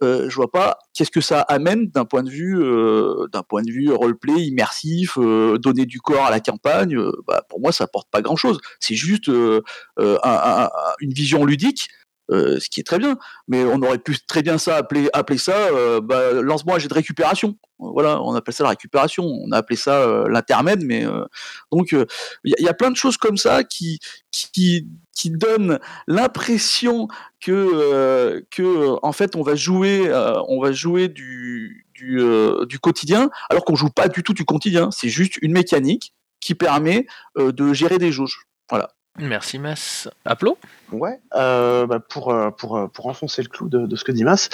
Speaker 5: euh, je vois pas qu'est-ce que ça amène d'un point de vue euh, d'un point de vue roleplay immersif, euh, donner du corps à la campagne. bah, pour moi, ça apporte pas grand-chose. C'est juste un- un- un- une vision ludique. Euh, ce qui est très bien, mais on aurait pu très bien ça appeler, appeler ça, euh, bah, lance-moi jet de récupération. Voilà, on appelle ça la récupération. On a appelé ça euh, l'intermède, mais euh, donc il y, a- plein de choses comme ça qui qui, donnent l'impression que euh, que en fait on va jouer euh, on va jouer du du, euh, quotidien alors qu'on joue pas du tout du quotidien c'est juste une mécanique qui permet euh, de gérer des jauges voilà
Speaker 1: Merci Mass. Aplo?
Speaker 11: Ouais, euh, bah, pour, euh, pour, euh, pour enfoncer le clou de, de ce que dit Mas,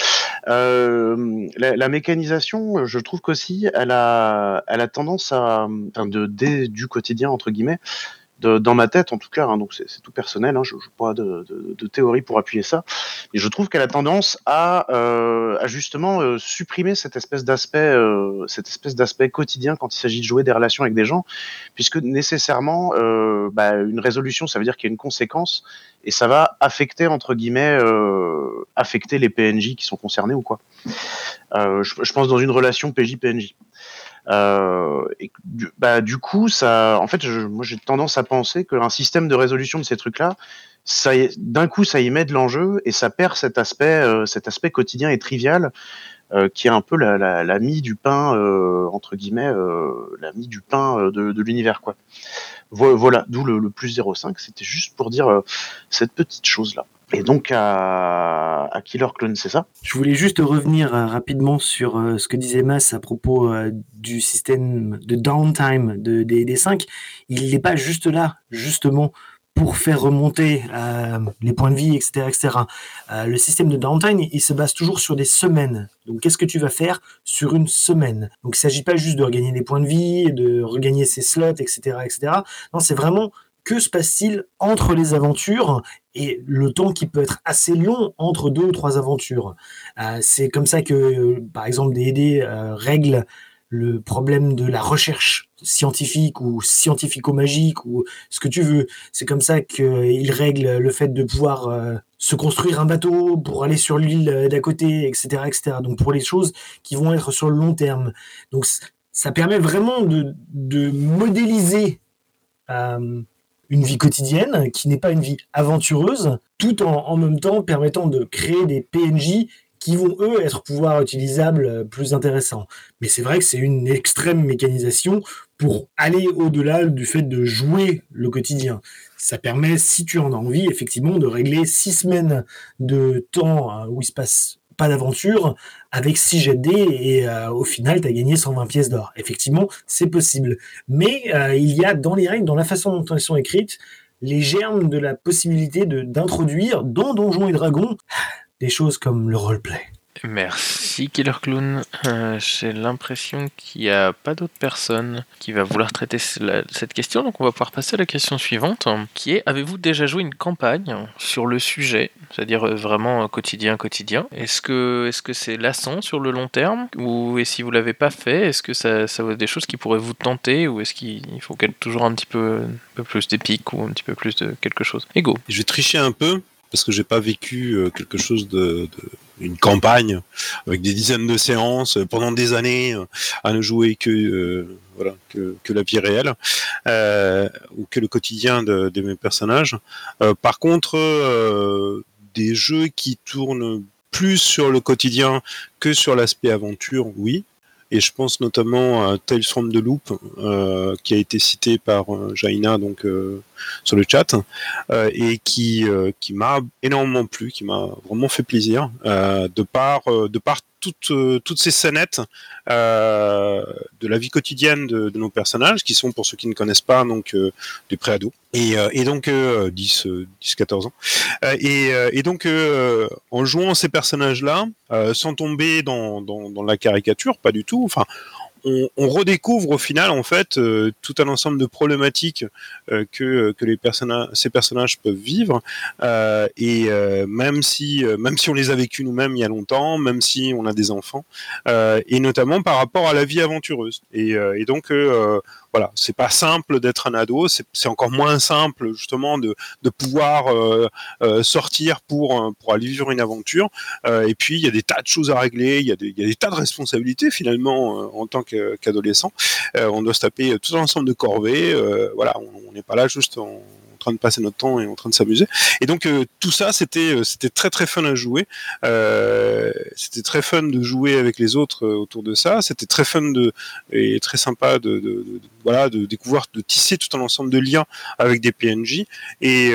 Speaker 11: euh, la, la mécanisation, je trouve qu'aussi, elle a, elle a tendance à, enfin, de, dès du quotidien, entre guillemets, dans ma tête en tout cas, hein, donc c'est tout personnel, hein, je n'ai pas de, théorie pour appuyer ça, mais je trouve qu'elle a tendance à, euh, justement euh, supprimer cette espèce d'aspect euh, cette espèce d'aspect quotidien quand il s'agit de jouer des relations avec des gens, puisque nécessairement, bah, une résolution, ça veut dire qu'il y a une conséquence, et ça va affecter, entre guillemets, affecter les PNJ qui sont concernés ou quoi. Je pense dans une relation PJ-PNJ. Euh, bah, du coup, ça, en fait, moi j'ai tendance à penser qu'un système de résolution de ces trucs-là, ça, d'un coup, ça y met de l'enjeu et ça perd cet aspect, euh, cet aspect quotidien et trivial euh, qui est un peu la, mie du pain entre guillemets, la mie du pain de, l'univers quoi. Vo- Voilà, d'où le, le plus 0,5. C'était juste pour dire cette petite chose là. Et donc à, à Killer Clone, c'est ça?
Speaker 3: Je voulais juste revenir euh, rapidement sur euh, ce que disait Mas à propos euh, du système de downtime de, des, des 5. Il n'est pas juste là, justement, pour faire remonter les points de vie, etc. etc. Le système de downtime, il se base toujours sur des semaines. Donc, qu'est-ce que tu vas faire sur une semaine? Donc, il ne s'agit pas juste de regagner des points de vie, de regagner ses slots, etc. etc. Non, c'est vraiment que se passe-t-il entre les aventures et le temps qui peut être assez long entre deux ou trois aventures? Euh, c'est comme ça que, par exemple, D&D euh, règle le problème de la recherche scientifique ou scientifico-magique ou ce que tu veux. C'est comme ça qu'il règle le fait de pouvoir euh, se construire un bateau pour aller sur l'île euh, d'à côté, etc., etc. Donc pour les choses qui vont être sur le long terme. Donc ça permet vraiment de, modéliser une vie quotidienne qui n'est pas une vie aventureuse, tout en, en même temps permettant de créer des PNJ qui vont eux être pouvoir utilisables euh, plus intéressants. Mais c'est vrai que c'est une extrême mécanisation pour aller au-delà du fait de jouer le quotidien. Ça permet, si tu en as envie, effectivement, de régler six semaines de temps euh, où il se passe pas d'aventure avec 6 jets de dés et euh, au final tu as gagné 120 pièces d'or. Effectivement, c'est possible. Mais euh, il y a dans les règles, dans la façon dont elles sont écrites, les germes de la possibilité d'introduire dans Donjons et Dragons des choses comme le roleplay.
Speaker 1: Merci Killer Clown. Euh, J'ai l'impression qu'il n'y a pas d'autre personne qui va vouloir traiter cette question, donc on va pouvoir passer à la question suivante, qui est avez-vous déjà joué une campagne sur le sujet, c'est-à-dire euh, vraiment euh, quotidien quotidien? Est-ce que est-ce que c'est lassant sur le long terme? Ou et si vous l'avez pas fait, est-ce que ça ça des choses qui pourraient vous tenter? Ou est-ce qu'il il faut qu'elle toujours un petit peu plus d'épique ou un petit peu plus de quelque chose? Ego.
Speaker 4: Je vais tricher un peu parce que j'ai pas vécu quelque chose de- une campagne avec des dizaines de séances euh, pendant des années euh, à ne jouer que euh, voilà que, que la vie réelle euh, ou que le quotidien de, de mes personnages. Euh, par contre, euh, des jeux qui tournent plus sur le quotidien que sur l'aspect aventure, oui. Et je pense notamment à Tales from the Loop, euh, qui a été cité par euh, Jaina donc euh, sur le chat, et qui qui m'a énormément plu, qui m'a vraiment fait plaisir, de par de par toutes euh, toutes ces scénettes euh, de la vie quotidienne de, nos personnages, qui sont pour ceux qui ne connaissent pas donc euh, des préados. Et, euh, et donc euh, 10 euh, 10 14 ans. Et, donc en jouant ces personnages là sans tomber dans, dans dans la caricature pas du tout enfin on, on redécouvre au final en fait euh, tout un ensemble de problématiques euh, que que les personnages ces personnages peuvent vivre. Euh, et euh, même si euh, même si on les a vécus nous-mêmes il y a longtemps même si on a des enfants euh, et notamment par rapport à la vie aventureuse. Et, et donc voilà, c'est pas simple d'être un ado, c'est encore moins simple justement de, de pouvoir euh, euh, sortir pour pour aller vivre une aventure. Euh, et puis il y a des tas de choses à régler, il y a des, il y a des tas de responsabilités finalement euh, en tant qu'adolescent. Euh, on doit se taper tout un ensemble de corvées. euh, voilà, on n'est pas là juste en train de passer notre temps et en train de s'amuser. Et donc euh, tout ça, c'était euh, c'était très très fun à jouer. Euh, c'était très fun de jouer avec les autres autour de ça. C'était très fun de et très sympa de, de- voilà de découvrir, de tisser tout un ensemble de liens avec des PNJ et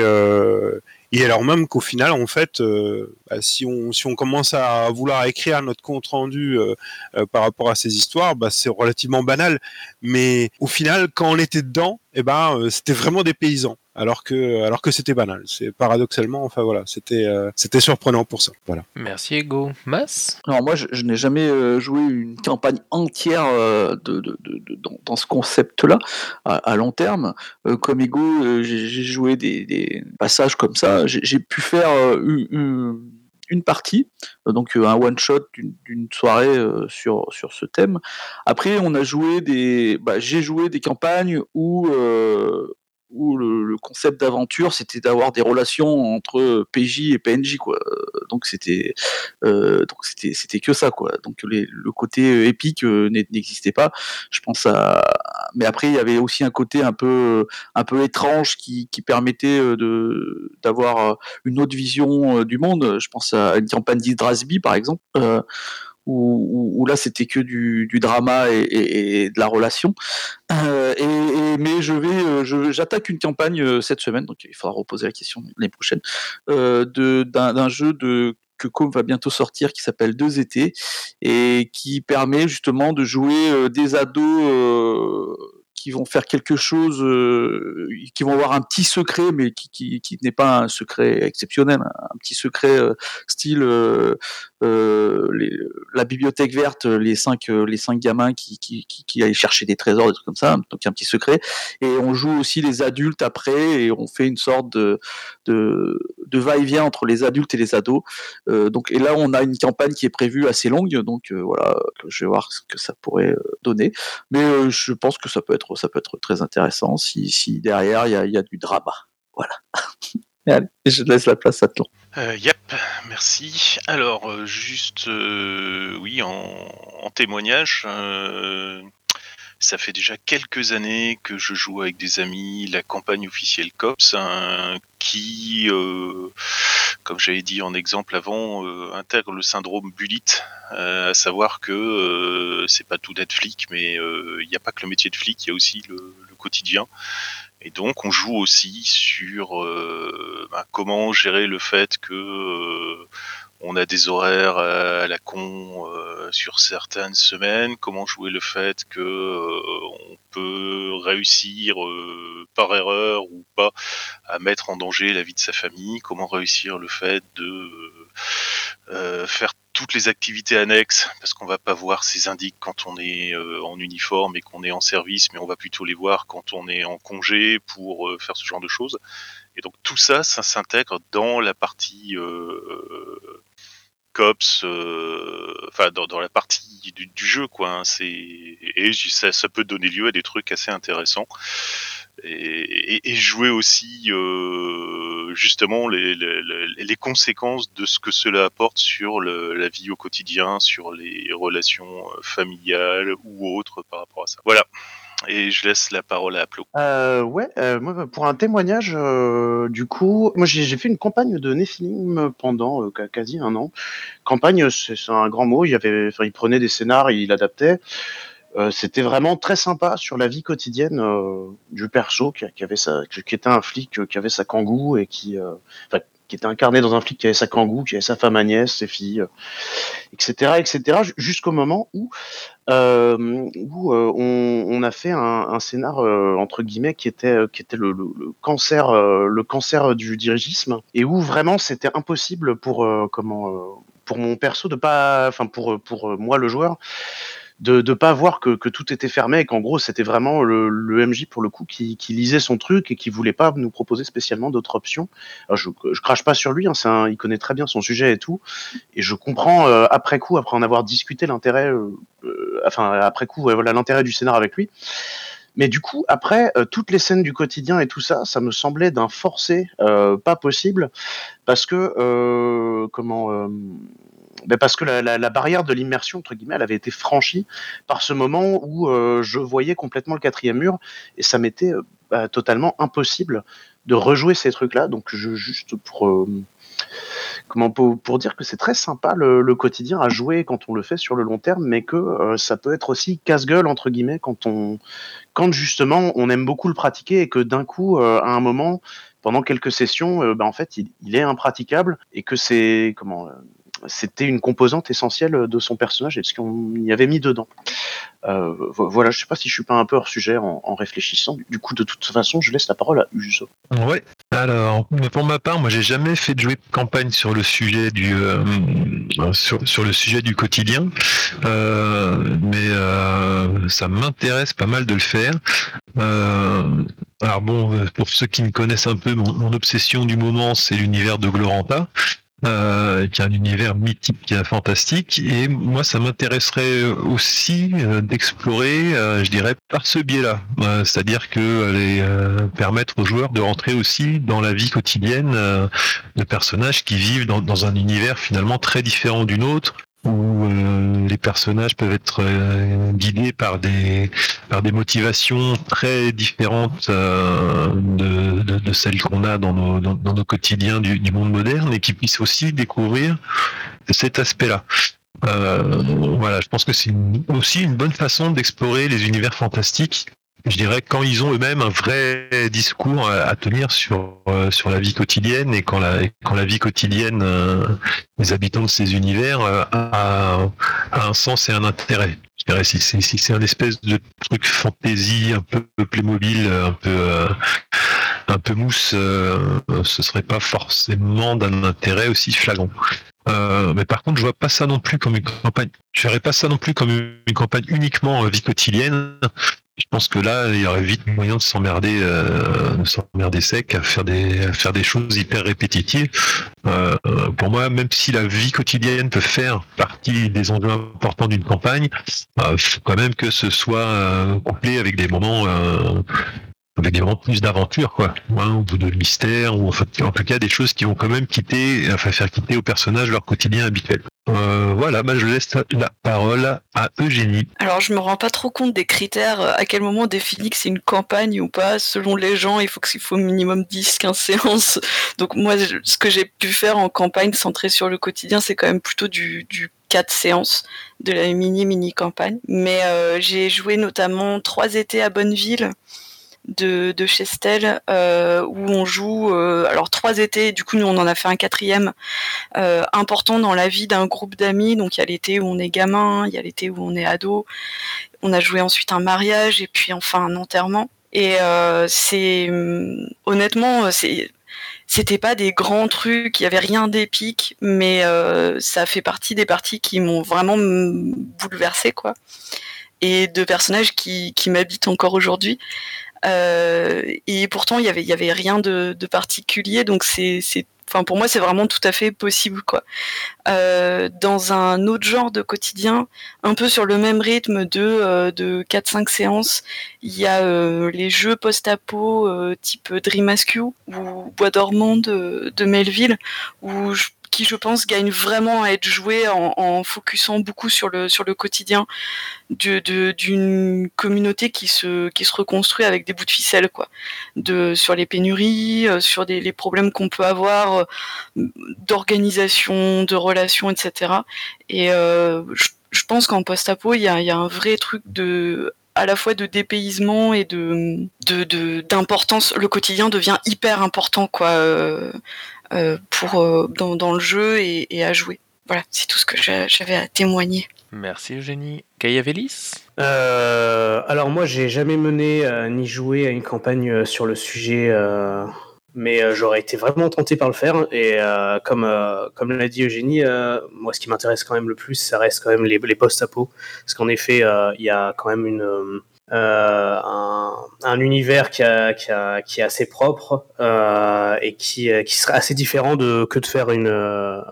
Speaker 4: et alors même qu'au final, en fait, euh, bah, si on si on commence à vouloir écrire notre compte rendu euh, euh, par rapport à ces histoires, bah, c'est relativement banal. Mais au final, quand on était dedans, eh ben, euh, c'était vraiment des paysans, alors que alors que c'était banal. C'est paradoxalement, enfin voilà, c'était euh, c'était surprenant pour ça. Voilà.
Speaker 1: Merci Ego. Mas?
Speaker 5: Alors moi, je, je n'ai jamais euh, joué une campagne entière euh, de, de- de- de- dans, dans ce concept-là, à, à long terme. Euh, comme Ego, euh, j'ai j'ai joué des, des passages comme ça. J'ai j'ai pu faire euh, une, une- une partie, euh, donc euh, un one-shot d'une d'une soirée euh, sur, sur ce thème. Après, on a joué des... bah, j'ai joué des campagnes où... où le, concept d'aventure c'était d'avoir des relations entre PJ et PNJ quoi. Donc c'était donc c'était que ça quoi. Donc le côté épique n'e- n'existait pas. Je pense à mais après il y avait aussi un côté un peu un peu étrange qui, permettait euh, d'avoir euh, une autre vision euh, du monde. Je pense à une campagne d'Hydrasby par exemple. où, là c'était que du, drama et, de la relation. Et, mais je j'attaque une campagne cette semaine, donc il faudra reposer la question l'année prochaine, d'un jeu de que Com va bientôt sortir qui s'appelle Deux étés et qui permet justement de jouer euh, des ados euh, qui vont faire quelque chose, euh, qui vont avoir un petit secret, mais qui, n'est pas un secret exceptionnel, un, petit secret euh, style euh, la bibliothèque verte, les cinq, les cinq gamins qui, qui, qui, allaient chercher des trésors, des trucs comme ça, donc un petit secret. Et on joue aussi les adultes après, et on fait une sorte de, de, de va-et-vient entre les adultes et les ados. Donc, et là, on a une campagne qui est prévue assez longue, donc voilà, je vais voir ce que ça pourrait donner. Mais je pense que ça peut être, ça peut être très intéressant si, si derrière il y a, du drama. Voilà. Allez, je laisse la place à toi.
Speaker 7: Euh, yep, merci. Alors, euh, juste, euh, oui, en, témoignage, ça fait déjà quelques années que je joue avec des amis la campagne officielle COPS, qui, euh, comme j'avais dit en exemple avant, euh, intègre le syndrome Bullitt, à savoir que c'est pas tout d'être flic, mais il n'y a pas que le métier de flic, il y a aussi le, le quotidien. Et donc on joue aussi sur euh, bah, comment gérer le fait que euh, on a des horaires à la con euh, sur certaines semaines, comment jouer le fait que on peut réussir par erreur ou pas à mettre en danger la vie de sa famille, comment réussir le fait de faire toutes les activités annexes, parce qu'on va pas voir ces indices quand on est euh, en uniforme et qu'on est en service, mais on va plutôt les voir quand on est en congé pour euh, faire ce genre de choses. Et donc tout ça, ça s'intègre dans la partie euh, cops, enfin dans, la partie du, jeu, quoi. Hein, et ça peut donner lieu à des trucs assez intéressants et, et, jouer aussi euh, justement les, les, les, conséquences de ce que cela apporte sur le, la vie au quotidien, sur les relations familiales ou autres par rapport à ça. Voilà. Et je laisse la parole à Aplo.
Speaker 11: Euh, ouais, euh, moi, pour un témoignage, euh, du coup, moi j'ai fait une campagne de Nephilim pendant euh, quasi un an. Campagne, c'est un grand mot. Il y avait, enfin, il prenait des scénars, il adaptait. Euh, c'était vraiment très sympa sur la vie quotidienne euh, du perso qui, avait qui était un flic euh, qui avait sa kangou et qui, qui était incarné dans un flic qui avait sa kangou, qui avait sa femme Agnès, ses filles, etc., etc., jusqu'au moment où, où on, a fait un, scénar entre guillemets qui était qui était le, le, le cancer le cancer du dirigisme et où vraiment c'était impossible pour comment pour mon perso de pas, enfin pour pour moi le joueur de ne pas voir que, que, tout était fermé et qu'en gros c'était vraiment le, le, MJ pour le coup qui, qui, lisait son truc et qui voulait pas nous proposer spécialement d'autres options. Alors je, je crache pas sur lui, hein, un, il connaît très bien son sujet et tout, et je comprends euh, après coup, après en avoir discuté l'intérêt, euh, euh, enfin après coup, voilà l'intérêt du scénar avec lui. Mais du coup, après, euh, toutes les scènes du quotidien et tout ça, ça me semblait d'un forcé euh, pas possible, parce que, euh, comment, ben parce que la, barrière de l'immersion entre guillemets, elle avait été franchie par ce moment où euh, je voyais complètement le quatrième mur et ça m'était euh, bah, totalement impossible de rejouer ces trucs-là. Donc je, juste pour euh, comment pour, dire que c'est très sympa le, quotidien à jouer quand on le fait sur le long terme, mais que ça peut être aussi casse-gueule entre guillemets quand on quand justement on aime beaucoup le pratiquer et que d'un coup à un moment pendant quelques sessions, ben en fait il, il, est impraticable et que c'est comment c'était une composante essentielle de son personnage et de ce qu'on y avait mis dedans. Euh, voilà, je sais pas si je suis pas un peu hors sujet en, réfléchissant. Du coup, de toute façon, je laisse la parole à Uso.
Speaker 14: Ouais. Alors, pour ma part, moi, j'ai jamais fait de jouer campagne sur le sujet du euh, sur, sur, le sujet du quotidien, euh, mais euh, ça m'intéresse pas mal de le faire. Euh, alors bon, pour ceux qui me connaissent un peu, mon, mon obsession du moment, c'est l'univers de Gloranta euh, qui est un univers mythique, fantastique. Et moi, ça m'intéresserait aussi euh, d'explorer, euh, je dirais, par ce biais-là. Euh, c'est-à-dire que euh, permettre aux joueurs de rentrer aussi dans la vie quotidienne de personnages qui vivent dans, dans, un univers finalement très différent du nôtre, où euh, les personnages peuvent être euh, guidés par des par des motivations très différentes euh, de, de, de, celles qu'on a dans nos dans, dans nos quotidiens du, du, monde moderne et qui puissent aussi découvrir cet aspect-là. voilà, je pense que c'est aussi une bonne façon d'explorer les univers fantastiques je dirais quand ils ont eux-mêmes un vrai discours à, tenir sur euh, sur la vie quotidienne et quand la quand la vie quotidienne euh, des habitants de ces univers euh, a, a, un sens et un intérêt. dirais, si c'est si c'est un espèce de truc fantasy, un peu Playmobil, un peu euh, un peu mousse, euh, ce serait pas forcément d'un intérêt aussi flagrant. Euh, mais par contre, je vois pas ça non plus comme une campagne. Je verrais pas ça non plus comme une campagne uniquement euh, vie quotidienne. Je pense que là, il y aurait vite moyen de s'emmerder, euh, de s'emmerder sec, à faire des, à faire des choses hyper répétitives. Euh, pour moi, même si la vie quotidienne peut faire partie des enjeux importants d'une campagne, il faut quand même que ce soit euh, couplé avec des moments euh, avec des moments plus d'aventure, quoi, hein, ou de mystère, ou en, fait, en tout cas des choses qui vont quand même quitter, enfin faire quitter aux personnages leur quotidien habituel. Euh, voilà, bah, je laisse la parole à Eugénie.
Speaker 12: Alors, je me rends pas trop compte des critères, euh, à quel moment on définit que c'est une campagne ou pas. Selon les gens, il faut qu'il faut au minimum 10-15 séances. Donc, moi, ce que j'ai pu faire en campagne centrée sur le quotidien, c'est quand même plutôt du, du 4 séances de la mini-mini campagne. Mais euh, j'ai joué notamment trois étés à Bonneville de, de euh, où on joue euh, alors trois étés du coup nous on en a fait un quatrième euh, important dans la vie d'un groupe d'amis. Donc il y a l'été où on est gamin il y a l'été où on est ado. On a joué ensuite un mariage et puis enfin un enterrement. Et c'est hum, honnêtement c'était pas des grands trucs, il y avait rien d'épique, mais ça fait partie des parties qui m'ont vraiment mm, bouleversé quoi, et de personnages qui, qui m'habitent encore aujourd'hui. Euh, et pourtant il y avait y avait rien de, de particulier, donc c'est Enfin, pour moi, c'est vraiment tout à fait possible, quoi. Euh, dans un autre genre de quotidien, un peu sur le même rythme de, euh, de 4-5 séances, il y a euh, les jeux post-apo euh, type Dream Askew ou Bois dormant de, de Melville, où je- qui je pense gagne vraiment à être joué en, focusant beaucoup sur le sur le quotidien d'une communauté qui se qui se reconstruit avec des bouts de ficelle quoi. De sur les pénuries euh, sur des, les problèmes qu'on peut avoir euh, d'organisation de relations etc et euh, je, pense qu'en post-apo il y a, un vrai truc de à la fois de dépaysement et de d'importance. Le quotidien devient hyper important quoi pour euh, dans, dans le jeu et, et à jouer voilà c'est tout ce que j'a- j'avais à témoigner
Speaker 1: Merci Eugénie. Gaïa Vélis
Speaker 15: Euh, alors moi, j'ai jamais mené euh, ni joué à une campagne euh, sur le sujet, euh, mais euh, j'aurais été vraiment tenté par le faire. Et euh, comme euh, comme l'a dit Eugénie, euh, moi, ce qui m'intéresse quand même le plus, ça reste quand même les, les post-apo, parce qu'en effet, euh, il y a quand même une euh, euh, un, un univers qui, est assez propre euh, et qui, euh, qui serait assez différent que de faire une, euh,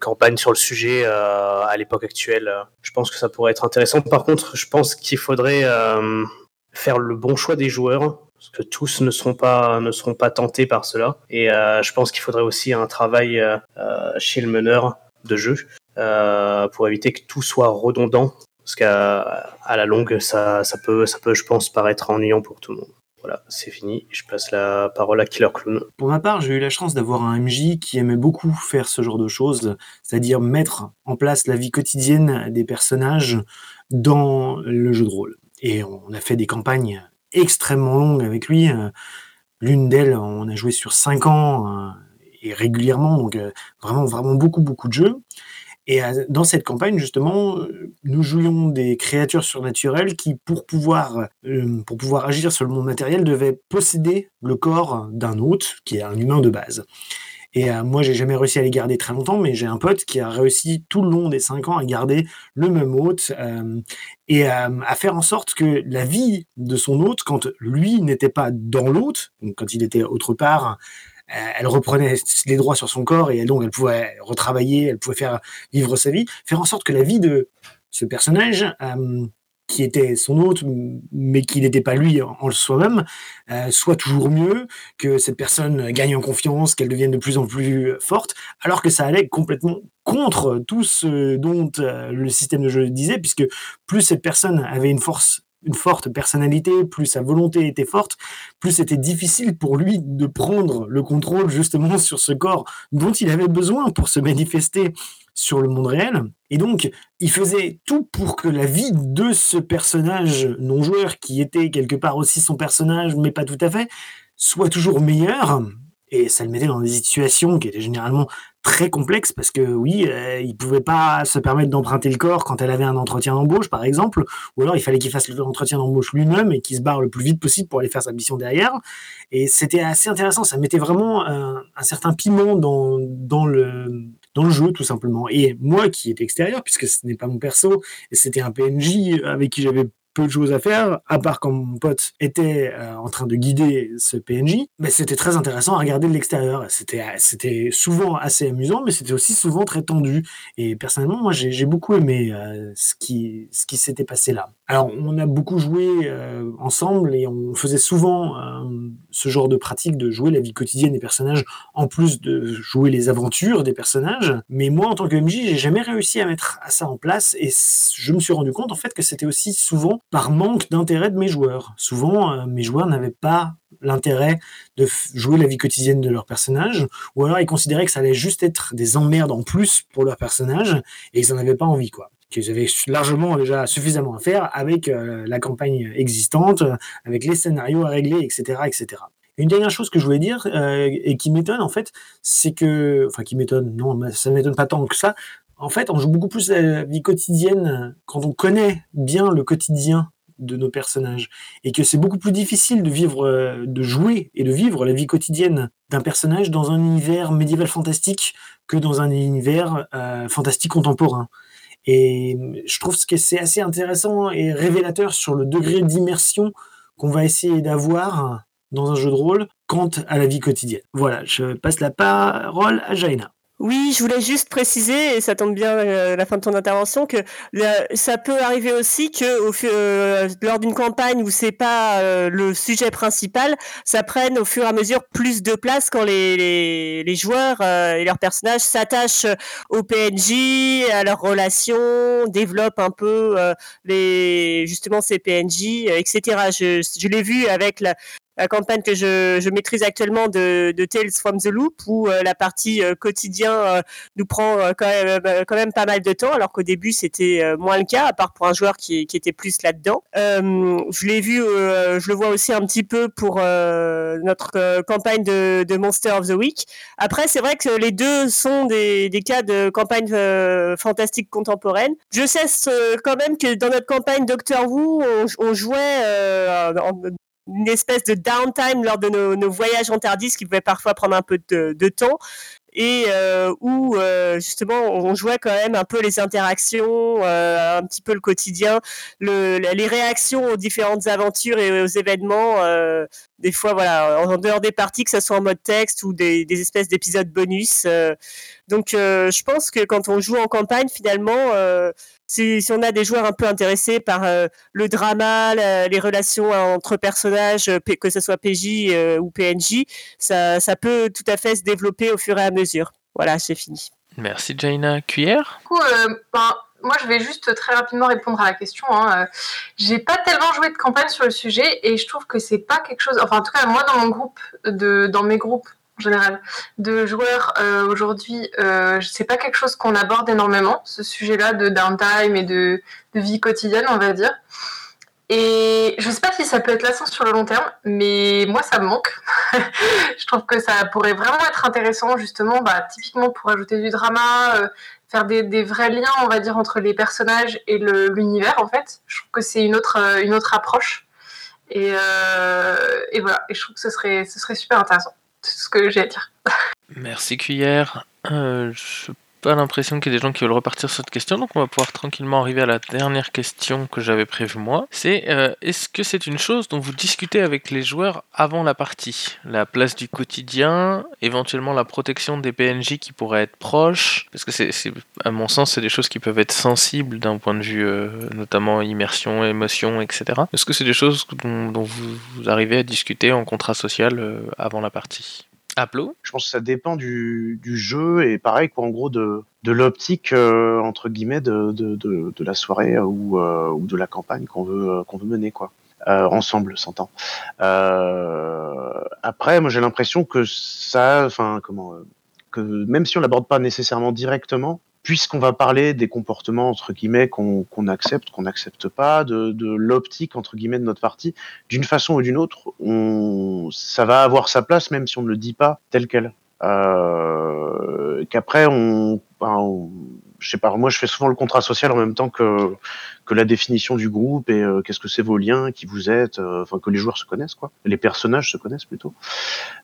Speaker 15: campagne sur le sujet euh, à l'époque actuelle. Je pense que ça pourrait être intéressant. Par contre, je pense qu'il faudrait euh, faire le bon choix des joueurs parce que tous ne seront pas tentés par cela. Et euh, je pense qu'il faudrait aussi un travail euh, euh, chez le meneur de jeu euh, pour éviter que tout soit redondant parce qu'à à la longue, ça, peut, ça peut, je pense, paraître ennuyant pour tout le monde. Voilà, c'est fini. Je passe la parole à Killer Clown.
Speaker 3: Pour ma part, j'ai eu la chance d'avoir un MJ qui aimait beaucoup faire ce genre de choses, c'est-à-dire mettre en place la vie quotidienne des personnages dans le jeu de rôle. Et on a fait des campagnes extrêmement longues avec lui. L'une d'elles, on a joué sur cinq ans euh, et régulièrement, donc euh, vraiment, vraiment beaucoup, beaucoup de jeux. Et euh, dans cette campagne, justement, euh, nous jouions des créatures surnaturelles qui, pour pouvoir, euh, pour pouvoir agir sur le monde matériel, devaient posséder le corps d'un hôte, qui est un humain de base. Et euh, moi, j'ai jamais réussi à les garder très longtemps, mais j'ai un pote qui a réussi tout le long des cinq ans à garder le même hôte et à faire en sorte que la vie de son hôte, quand lui n'était pas dans l'hôte, donc quand il était autre part, elle reprenait les droits sur son corps et donc elle pouvait retravailler, elle pouvait faire vivre sa vie, faire en sorte que la vie de ce personnage, euh, qui était son hôte, mais qui n'était pas lui en, soi-même, euh, soit toujours mieux, que cette personne gagne en confiance, qu'elle devienne de plus en plus forte, alors que ça allait complètement contre tout ce dont euh, le système de jeu disait, puisque plus cette personne avait une force une forte personnalité, plus sa volonté était forte, plus c'était difficile pour lui de prendre le contrôle justement sur ce corps dont il avait besoin pour se manifester sur le monde réel. Et donc, il faisait tout pour que la vie de ce personnage non-joueur, qui était quelque part aussi son personnage, mais pas tout à fait, soit toujours meilleure. Et ça le mettait dans des situations qui étaient généralement très complexes parce que oui, euh, il pouvait pas se permettre d'emprunter le corps quand elle avait un entretien d'embauche, par exemple, ou alors il fallait qu'il fasse l'entretien d'embauche lui-même et qu'il se barre le plus vite possible pour aller faire sa mission derrière. Et c'était assez intéressant, ça mettait vraiment un, certain piment dans, dans le dans le jeu tout simplement. Et moi qui étais extérieur, puisque ce n'est pas mon perso, et c'était un PNJ avec qui j'avais peu de choses à faire, à part quand mon pote était euh, en train de guider ce PNJ, mais c'était très intéressant à regarder de l'extérieur. C'était, c'était souvent assez amusant, mais c'était aussi souvent très tendu. Et personnellement, moi, j'ai, beaucoup aimé euh, ce qui, ce qui s'était passé là. Alors, on a beaucoup joué euh, ensemble et on faisait souvent ce genre de pratique de jouer la vie quotidienne des personnages en plus de jouer les aventures des personnages. Mais moi, en tant que MJ, j'ai jamais réussi à mettre ça en place et je me suis rendu compte en fait que c'était aussi souvent par manque d'intérêt de mes joueurs. Souvent, euh, mes joueurs n'avaient pas l'intérêt de jouer la vie quotidienne de leur personnage, ou alors ils considéraient que ça allait juste être des emmerdes en plus pour leur personnage, et ils n'en avaient pas envie, quoi. Qu'ils avaient largement déjà suffisamment à faire avec euh, la campagne existante, avec les scénarios à régler, etc., etc. Une dernière chose que je voulais dire euh, et qui m'étonne en fait, c'est que, enfin qui m'étonne, non, ça m'étonne pas tant que ça, en fait, on joue beaucoup plus la vie quotidienne quand on connaît bien le quotidien de nos personnages et que c'est beaucoup plus difficile de vivre, euh, de jouer et de vivre la vie quotidienne d'un personnage dans un univers médiéval fantastique que dans un univers euh, fantastique contemporain. Et je trouve que c'est assez intéressant et révélateur sur le degré d'immersion qu'on va essayer d'avoir dans un jeu de rôle quant à la vie quotidienne. Voilà, je passe la parole à Jaina.
Speaker 16: Oui, je voulais juste préciser, et ça tombe bien euh, la fin de ton intervention, que ça peut arriver aussi que au, euh, lors d'une campagne où c'est pas euh, le sujet principal, ça prenne au fur et à mesure plus de place quand les, joueurs et leurs personnages s'attachent au PNJ, à leurs relations, développent un peu les justement ces PNJ, etc. Je l'ai vu avec la, la campagne que je, je maîtrise actuellement de, de, Tales from the Loop, où euh, la partie euh, quotidien euh, nous prend quand, même, quand même pas mal de temps, alors qu'au début c'était moins le cas, à part pour un joueur qui, qui était plus là-dedans. je l'ai vu, je le vois aussi un petit peu pour notre campagne de, de, Monster of the Week. Après, c'est vrai que les deux sont des, des cas de campagne fantastique contemporaine. Je sais quand même que dans notre campagne Doctor Who, on, on jouait en, une espèce de downtime lors de nos, voyages en Tardis qui pouvait parfois prendre un peu de, temps et euh, où euh, justement on jouait quand même un peu les interactions, euh, un petit peu le quotidien, le, les réactions aux différentes aventures et aux événements. des fois, voilà, en dehors des parties, que ce soit en mode texte ou des espèces d'épisodes bonus. donc, je pense que quand on joue en campagne, finalement si, si, on a des joueurs un peu intéressés par euh, le drama, les relations entre personnages, euh, que ce soit PJ euh, ou PNJ, ça, ça, peut tout à fait se développer au fur et à mesure. Voilà, c'est fini.
Speaker 1: Merci Jaina. Cuillère?
Speaker 17: Du coup, ben, Moi, je vais juste très rapidement répondre à la question. Hein. J'ai pas tellement joué de campagne sur le sujet et je trouve que c'est pas quelque chose. Enfin, en tout cas, moi, dans mon groupe, de, dans mes groupes en général de joueurs euh, aujourd'hui, euh, c'est pas quelque chose qu'on aborde énormément, ce sujet-là de downtime et de, vie quotidienne, on va dire. Et je sais pas si ça peut être lassant sur le long terme, mais moi ça me manque. je trouve que ça pourrait vraiment être intéressant, justement, bah, typiquement pour ajouter du drama, euh, faire des, des, vrais liens, on va dire, entre les personnages et l'univers, en fait. Je trouve que c'est une autre, une autre approche. Et, euh, et voilà, et je trouve que ce serait, ce serait super intéressant ce que j'ai à dire.
Speaker 1: Merci Cuillère. Euh, je pas l'impression qu'il y ait des gens qui veulent repartir sur cette question, donc on va pouvoir tranquillement arriver à la dernière question que j'avais prévue moi. C'est euh, est-ce que c'est une chose dont vous discutez avec les joueurs avant la partie? La place du quotidien, éventuellement la protection des PNJ qui pourraient être proches, parce que c'est, à mon sens, c'est des choses qui peuvent être sensibles d'un point de vue euh, notamment immersion, émotion, etc. Est-ce que c'est des choses dont, vous, arrivez à discuter en contrat social euh, avant la partie?
Speaker 11: Je pense que ça dépend du, du jeu et pareil quoi en gros de, de l'optique euh, entre guillemets de, de, de, de la soirée ou, euh, ou de la campagne qu'on veut euh, qu'on veut mener quoi. ensemble, s'entend. après, moi j'ai l'impression que ça, enfin comment, que même si on l'aborde pas nécessairement directement, puisqu'on va parler des comportements entre guillemets qu'on accepte, qu'on n'accepte pas, de, de l'optique entre guillemets de notre partie, d'une façon ou d'une autre, on, ça va avoir sa place même si on ne le dit pas tel quel. Euh, Qu'après on, ben, on- je sais pas, moi je fais souvent le contrat social en même temps que la définition du groupe et euh, qu'est-ce que c'est vos liens, qui vous êtes, euh, enfin que les joueurs se connaissent quoi, les personnages se connaissent plutôt.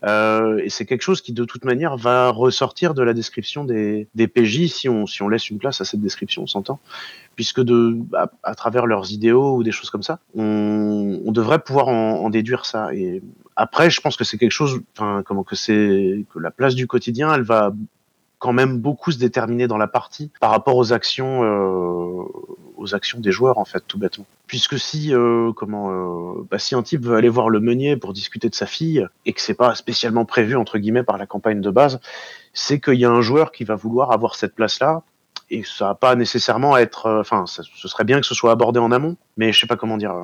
Speaker 11: Euh, et c'est quelque chose qui de toute manière va ressortir de la description des, PJ si on laisse une place à cette description, on s'entend, puisque à, travers leurs idéaux ou des choses comme ça, on, devrait pouvoir en, en déduire ça. Et après, je pense que c'est quelque chose, enfin comment que c'est que la place du quotidien, elle va quand même beaucoup se déterminer dans la partie par rapport aux actions euh, aux actions des joueurs en fait tout bêtement. Puisque si euh, comment euh, bah, si un type veut aller voir le meunier pour discuter de sa fille et que c'est pas spécialement prévu entre guillemets par la campagne de base c'est qu'il y a un joueur qui va vouloir avoir cette place là et ça va pas nécessairement être enfin ce serait bien que ce soit abordé en amont mais je sais pas comment dire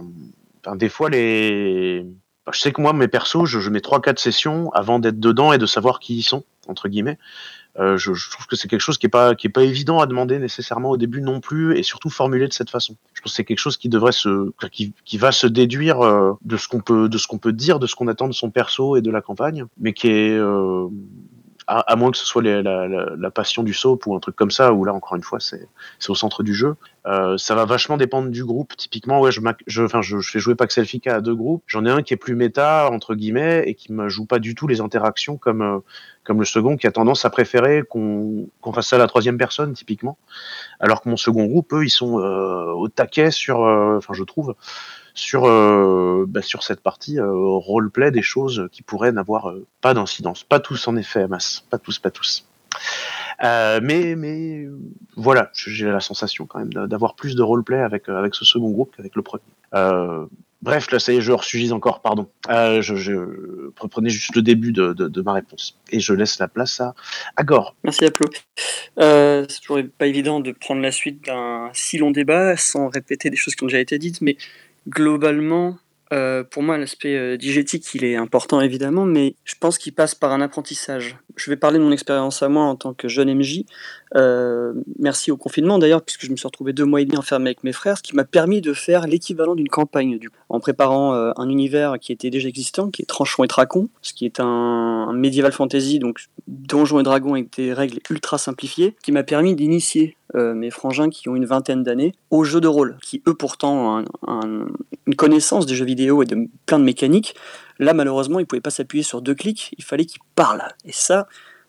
Speaker 11: enfin, des fois les Enfin, je sais que moi mes persos je, je mets trois quatre sessions avant d'être dedans et de savoir qui ils sont entre guillemets je, je trouve que c'est quelque chose qui est pas qui pas évident à demander nécessairement au début non plus et surtout formulé de cette façon. Je pense que c'est quelque chose qui devrait se qui, qui va se déduire euh, de ce qu'on peut de ce qu'on peut dire de ce qu'on attend de son perso et de la campagne, mais qui est euh, à, à moins que ce soit les- la, la, la passion du soap ou un truc comme ça où là encore une fois c'est au centre du jeu. Euh, ça va vachement dépendre du groupe. Typiquement, ouais, je, je, je, je fais jouer Paxel Fika à deux groupes. J'en ai un qui est plus méta entre guillemets et qui me joue pas du tout les interactions comme euh, comme le second qui a tendance à préférer qu'on qu'on fasse ça à la troisième personne typiquement. Alors que mon second groupe, eux, ils sont euh, au taquet sur, euh, enfin, je trouve, sur euh, bah, sur cette partie euh, roleplay des choses qui pourraient n'avoir euh, pas d'incidence. Pas tous en effet, masse. Pas tous, pas tous. Mais mais voilà, j'ai la sensation quand même d'a- d'avoir plus de roleplay avec avec ce second groupe qu'avec le premier. Bref, là ça y est, je hors-sujise encore, pardon. Je, je reprenais juste le début de, de, ma réponse et je laisse la place à Agor.
Speaker 18: Merci Aplo. C'est toujours pas évident de prendre la suite d'un si long débat sans répéter des choses qui ont déjà été dites, mais globalement, euh, pour moi, l'aspect euh, digétique, il est important évidemment, mais je pense qu'il passe par un apprentissage. Je vais parler de mon expérience à moi en tant que jeune MJ. Euh, merci au confinement d'ailleurs, puisque je me suis retrouvé deux mois et demi enfermé avec mes frères, ce qui m'a permis de faire l'équivalent d'une campagne, en préparant un univers qui était déjà existant, qui est Tranchon et Tracon, ce qui est un, un medieval fantasy, donc donjons et dragons avec des règles ultra simplifiées, qui m'a permis d'initier euh, mes frangins qui ont une vingtaine d'années aux jeux de rôle, qui eux pourtant ont un- un- une connaissance des jeux vidéo et de plein de mécaniques. Là, malheureusement, ils pouvaient pas s'appuyer sur deux clics, il fallait qu'ils parlent. Et ça,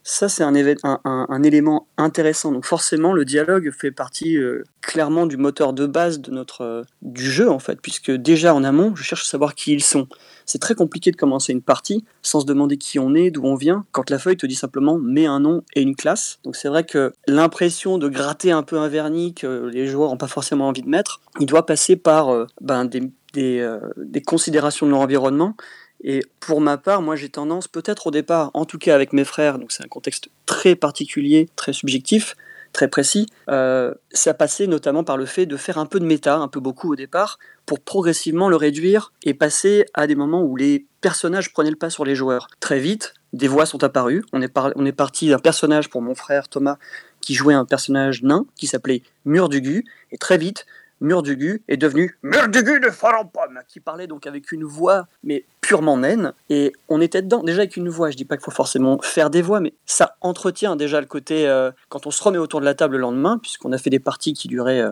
Speaker 18: ça c'est un, élément intéressant. Donc forcément, le dialogue fait partie euh, clairement du moteur de base de notre euh, du jeu en fait, puisque déjà en amont, je cherche à savoir qui ils sont. C'est très compliqué de commencer une partie sans se demander qui on est, d'où on vient, quand la feuille te dit simplement mets un nom et une classe. Donc c'est vrai que l'impression de gratter un peu un vernis que les joueurs n'ont pas forcément envie de mettre, il doit passer par euh, ben, des, des considérations de leur environnement. Et pour ma part, moi j'ai tendance, peut-être au départ, en tout cas avec mes frères, donc c'est un contexte très particulier, très subjectif, très précis, euh, ça passait notamment par le fait de faire un peu de méta, un peu beaucoup au départ, pour progressivement le réduire et passer à des moments où les personnages prenaient le pas sur les joueurs. Très vite, des voix sont apparues. On est, on est parti d'un personnage pour mon frère Thomas qui jouait un personnage nain qui s'appelait Murdugu, et très vite, Murdugu est devenu Murdugu de Farampom, qui parlait donc avec une voix, mais purement naine, et on était dedans, déjà avec une voix, je dis pas qu'il faut forcément faire des voix, mais ça entretient déjà le côté, euh, quand on se remet autour de la table le lendemain, puisqu'on a fait des parties qui duraient euh,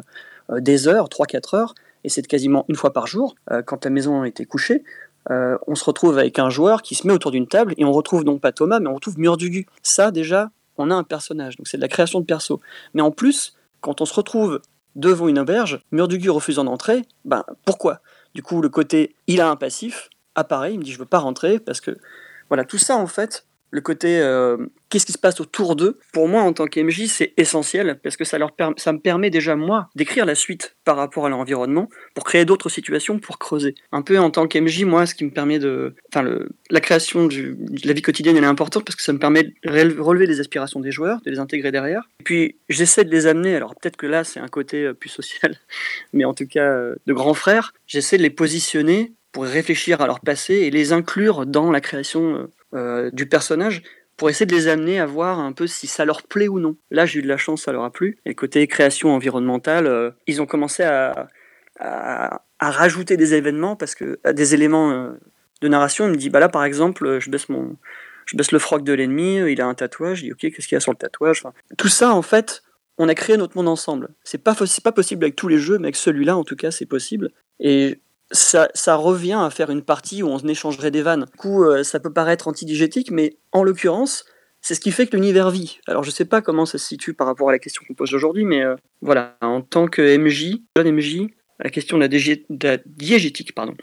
Speaker 18: euh, des heures, 3-4 heures, et c'est quasiment une fois par jour, quand la maison était couchée, on se retrouve avec un joueur qui se met autour d'une table, et on retrouve non pas Thomas, mais on retrouve Murdugu. Ça déjà, on a un personnage, donc c'est de la création de perso. Mais en plus, quand on se retrouve devant une auberge, Murdugu refusant d'entrer, ben pourquoi? Du coup, le côté il a un passif apparaît, il me dit je veux pas rentrer parce que voilà, tout ça en fait, le côté euh, qu'est-ce qui se passe autour d'eux, pour moi en tant qu'MJ, c'est essentiel parce que ça, leur ça me permet déjà moi d'écrire la suite par rapport à leur environnement pour créer d'autres situations pour creuser. Un peu en tant qu'MJ, moi, ce qui me permet de. Enfin, la création de la vie quotidienne, elle est importante parce que ça me permet de rel- relever les aspirations des joueurs, de les intégrer derrière. Et puis, j'essaie de les amener, alors peut-être que là, c'est un côté euh, plus social, mais en tout cas, euh, de grands frères, j'essaie de les positionner pour réfléchir à leur passé et les inclure dans la création euh, euh, du personnage pour essayer de les amener à voir un peu si ça leur plaît ou non. Là, j'ai eu de la chance, ça leur a plu. Et côté création environnementale, euh, ils ont commencé à, à, rajouter des événements parce que à des éléments euh, de narration. Il me dit bah là par exemple, euh, je baisse mon, je baisse le froc de l'ennemi, euh, il a un tatouage. Je dis ok, qu'est-ce qu'il y a sur le tatouage? Tout ça en fait, on a créé notre monde ensemble. C'est pas pas possible avec tous les jeux, mais avec celui-là en tout cas c'est possible. Et ça, revient à faire une partie où on échangerait des vannes. Du coup, euh, ça peut paraître antidigétique, mais en l'occurrence, c'est ce qui fait que l'univers vit. Alors, je sais pas comment ça se situe par rapport à la question qu'on pose aujourd'hui, mais euh, voilà, en tant que MJ, jeune MJ, la question de la, diégétique, pardon,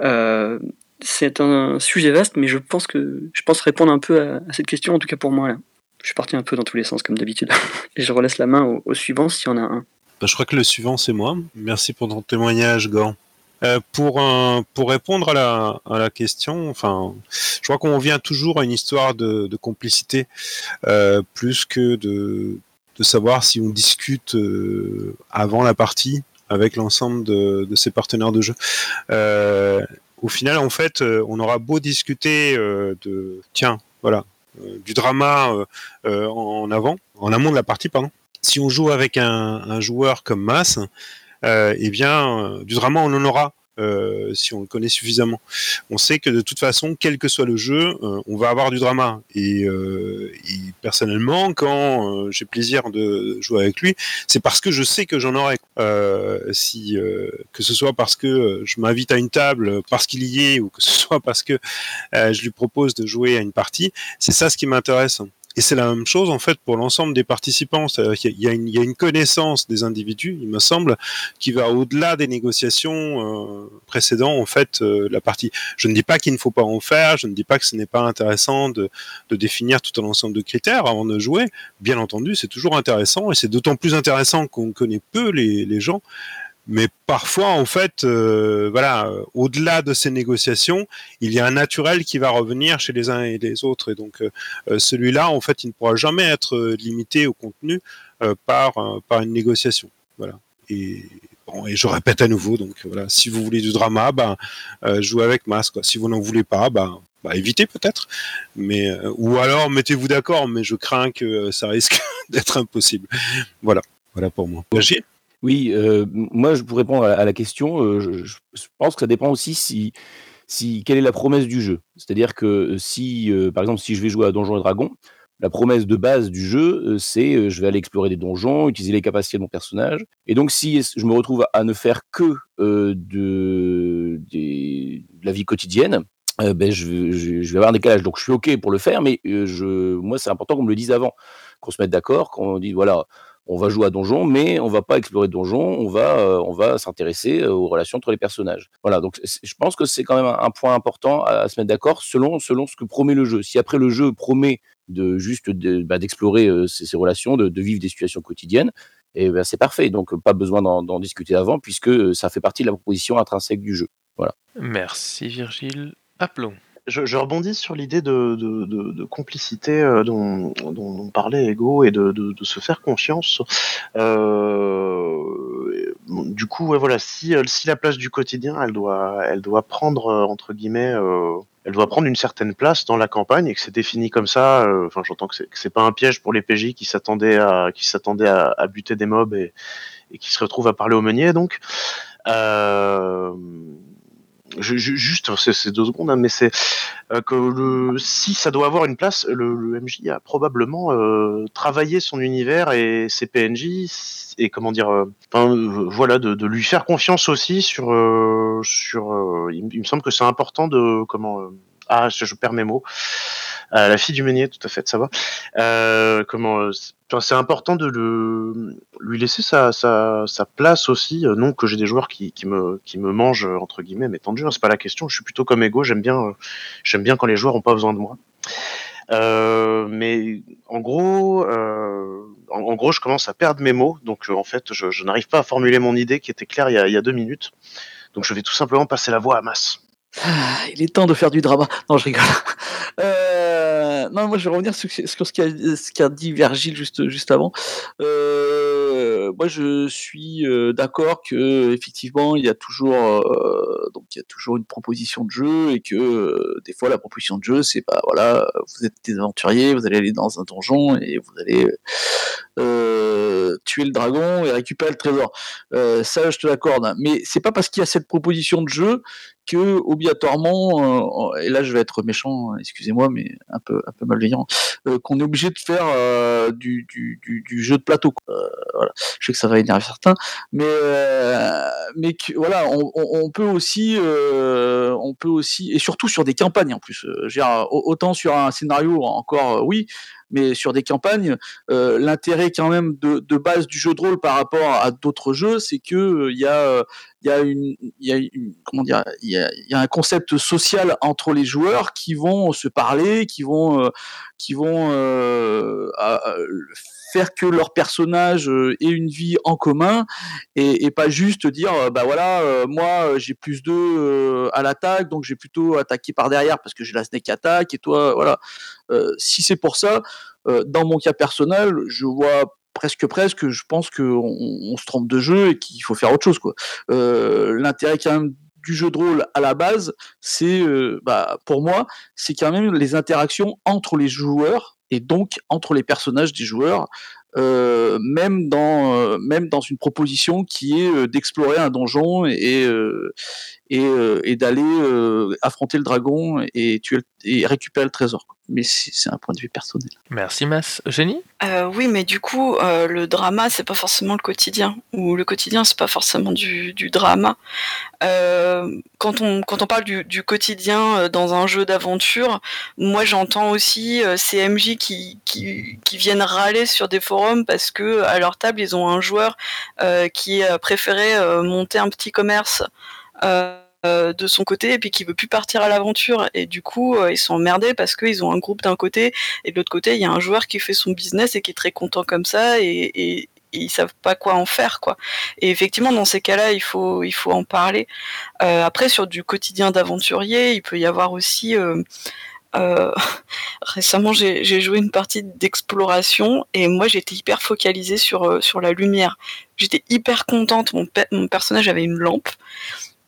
Speaker 18: euh, c'est un sujet vaste, mais je pense que je pense répondre un peu à, cette question, en tout cas pour moi. Je suis parti un peu dans tous les sens, comme d'habitude. Et je relaisse la main au, au suivant s'il y en a un.
Speaker 4: Bah, je crois que le suivant, c'est moi. Merci pour ton témoignage, Gant. Euh, pour, répondre à la, question, enfin, je crois qu'on vient toujours à une histoire de, complicité, euh, plus que de, savoir si on discute euh, avant la partie avec l'ensemble de, ses partenaires de jeu. Au final, en fait, on aura beau discuter de, tiens, voilà, du drama en avant, en amont de la partie, pardon. Si on joue avec un, un joueur comme Mas, euh, eh bien, euh, du drama, on en aura. euh, si on le connaît suffisamment, on sait que de toute façon, quel que soit le jeu, euh, on va avoir du drama. Et, euh, et personnellement, quand euh, j'ai plaisir de jouer avec lui, c'est parce que je sais que j'en aurai. Euh, si euh, que ce soit parce que euh, je m'invite à une table parce qu'il y est, ou que ce soit parce que euh, je lui propose de jouer à une partie, c'est ça ce qui m'intéresse. Et c'est la même chose en fait pour l'ensemble des participants. Il y, a une- il y a une connaissance des individus, il me semble, qui va au-delà des négociations euh, précédentes en fait euh, la partie. Je ne dis pas qu'il ne faut pas en faire, je ne dis pas que ce n'est pas intéressant de, de définir tout un ensemble de critères avant de jouer. Bien entendu, c'est toujours intéressant et c'est d'autant plus intéressant qu'on connaît peu les, les gens. Mais parfois, en fait, euh, voilà, euh, au-delà de ces négociations, il y a un naturel qui va revenir chez les uns et les autres. Et donc, euh, celui-là, en fait, il ne pourra jamais être limité au contenu par, par une négociation. Voilà. Et, je répète à nouveau, donc voilà, si vous voulez du drama, euh, jouez avec masque. Quoi. Si vous n'en voulez pas, bah, évitez peut-être. Mais, ou alors, mettez-vous d'accord, mais je crains que ça risque d'être impossible. Voilà. Voilà pour moi.
Speaker 8: Oui, euh, moi, je pour répondre à la, question, euh, je, pense que ça dépend aussi si, si quelle est la promesse du jeu. C'est-à-dire que euh, si, par exemple, si je vais jouer à Donjons et Dragons, la promesse de base du jeu, c'est je vais aller explorer des donjons, utiliser les capacités de mon personnage. Et donc, si je me retrouve à ne faire que de, la vie quotidienne, ben, je, vais- avoir un décalage. Donc, je suis OK pour le faire, mais je, moi, c'est important qu'on me le dise avant, qu'on se mette d'accord, qu'on dise voilà, on va jouer à donjon, mais on va pas explorer donjon, on va, euh, on va s'intéresser euh, aux relations entre les personnages. Voilà, donc je pense que c'est quand même un, point important à, se mettre d'accord selon, selon ce que promet le jeu. Si après le jeu promet de juste bah, d'explorer euh, ces, relations, de, vivre des situations quotidiennes, et ben c'est parfait. Donc pas besoin d'en discuter avant puisque ça fait partie de la proposition intrinsèque du jeu. Voilà.
Speaker 1: Merci Virgile. Appelons.
Speaker 11: Je, je rebondis sur l'idée de, de, de- de complicité euh, dont, dont, dont parlait Ego et de, se faire confiance. Euh, du coup, ouais, voilà, si, euh, si la place du quotidien, elle doit, elle doit prendre euh, entre guillemets, euh, elle doit prendre une certaine place dans la campagne et que c'est défini comme ça. Enfin, j'entends que c'est pas un piège pour les PJ qui s'attendaient à, qui s'attendaient à, à buter des mobs et, et qui se retrouvent à parler au meunier. Donc, euh, juste, c'est deux secondes, hein, mais c'est euh, que le, si ça doit avoir une place, le, le MJ a probablement euh, travaillé son univers et ses PNJ et comment dire, euh, voilà, de, lui faire confiance aussi sur, il, me- semble que c'est important de comment. ah, je perds mes mots. Euh, la fille du meunier, tout à fait, ça va. Euh, comment euh, c'est important de lui laisser sa, sa, sa place aussi. Non que j'ai des joueurs qui, me mangent entre guillemets mes temps de jeu, hein, c'est pas la question. Je suis plutôt comme Ego. J'aime bien j'aime bien quand les joueurs ont pas besoin de moi. Mais en gros, en, gros, je commence à perdre mes mots. Donc en fait, je, n'arrive pas à formuler mon idée qui était claire il y a, il y a deux minutes. Donc je vais tout simplement passer la voix à Mas.
Speaker 5: Ah, il est temps de faire du drama. Non, je rigole. Euh, non, moi je vais revenir sur, ce qu'a dit Virgile juste, juste avant. Euh, moi je suis euh, d'accord que effectivement il y a toujours donc il y a toujours une proposition de jeu et que des fois la proposition de jeu c'est bah voilà vous êtes des aventuriers, vous allez aller dans un donjon et vous allez tuer le dragon et récupérer le trésor. Ça je te l'accorde. Mais c'est pas parce qu'il y a cette proposition de jeu obligatoirement, euh, et là je vais être méchant, excusez-moi, mais un peu un peu malveillant, euh, qu'on est obligé de faire euh, du, jeu de plateau. voilà. Je sais que ça va énerver certains, mais mais voilà, on, peut aussi, on peut aussi, et surtout sur des campagnes en plus. Autant sur un scénario encore, oui. Mais sur des campagnes, euh, l'intérêt quand même de, base du jeu de rôle par rapport à d'autres jeux, c'est que euh, il y a y a comment dire y a, un concept social entre les joueurs qui vont se parler qui vont euh, qui vont faire que leur personnage euh, ait une vie en commun et, pas juste dire euh, bah voilà euh, moi j'ai plus deux à l'attaque donc j'ai plutôt attaqué par derrière parce que j'ai la snake attack et toi voilà. Si c'est pour ça dans mon cas personnel je vois presque presque je pense qu'on on se trompe de jeu et qu'il faut faire autre chose quoi. L'intérêt quand même du jeu de rôle à la base, c'est bah, pour moi, c'est quand même les interactions entre les joueurs et donc entre les personnages des joueurs, euh, même dans euh, même dans une proposition qui est euh, d'explorer un donjon et et, euh, et d'aller euh, affronter le dragon et tuer le- et récupérer le trésor. quoi. Mais c'est un point de vue personnel.
Speaker 1: Merci Mas. Eugénie
Speaker 12: Euh, oui, mais du coup, euh, le drama, c'est pas forcément le quotidien, ou le quotidien, c'est pas forcément du, du drama. Euh, quand on quand on parle du, du quotidien euh, dans un jeu d'aventure, moi j'entends aussi euh, ces MJ qui, qui qui viennent râler sur des forums parce que à leur table ils ont un joueur euh, qui a préféré euh, monter un petit commerce. Euh, de son côté et puis qui veut plus partir à l'aventure. Et du coup euh, ils sont emmerdés parce qu'ils ont un groupe d'un côté et de l'autre côté il y a un joueur qui fait son business et qui est très content comme ça et, et, et ils savent pas quoi en faire quoi. Et effectivement dans ces cas-là il faut il faut en parler. Euh, après sur du quotidien d'aventurier il peut y avoir aussi récemment j'ai joué une partie d'exploration et moi j'étais hyper focalisée sur sur la lumière. J'étais hyper contente. Mon, mon personnage avait une lampe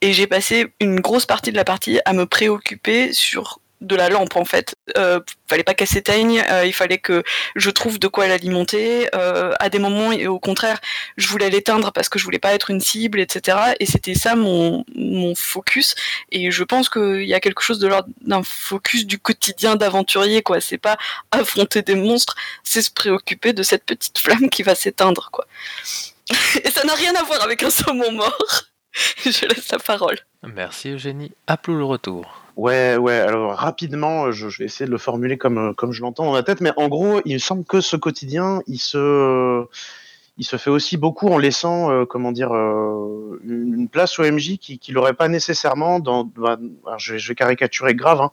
Speaker 12: et j'ai passé une grosse partie de la partie à me préoccuper sur de la lampe en fait. Euh, fallait pas qu'elle s'éteigne, euh, il fallait que je trouve de quoi l'alimenter. Euh, à des moments, et au contraire, je voulais l'éteindre parce que je voulais pas être une cible, etc. Et c'était ça mon, mon focus. Et je pense qu'il y a quelque chose de l'ordre d'un focus du quotidien d'aventurier, quoi. C'est pas affronter des monstres, c'est se préoccuper de cette petite flamme qui va s'éteindre, quoi. Et ça n'a rien à voir avec un saumon mort. Je laisse la parole.
Speaker 1: Merci Eugénie. Appelons le retour.
Speaker 11: Ouais, ouais. Alors rapidement, je, je vais essayer de le formuler comme euh, comme je l'entends dans ma tête, mais en gros, il me semble que ce quotidien, il se il se fait aussi beaucoup en laissant, euh, comment dire, euh, une place au MJ qui qui l'aurait pas nécessairement dans. bah, je, vais, je vais caricaturer grave, hein,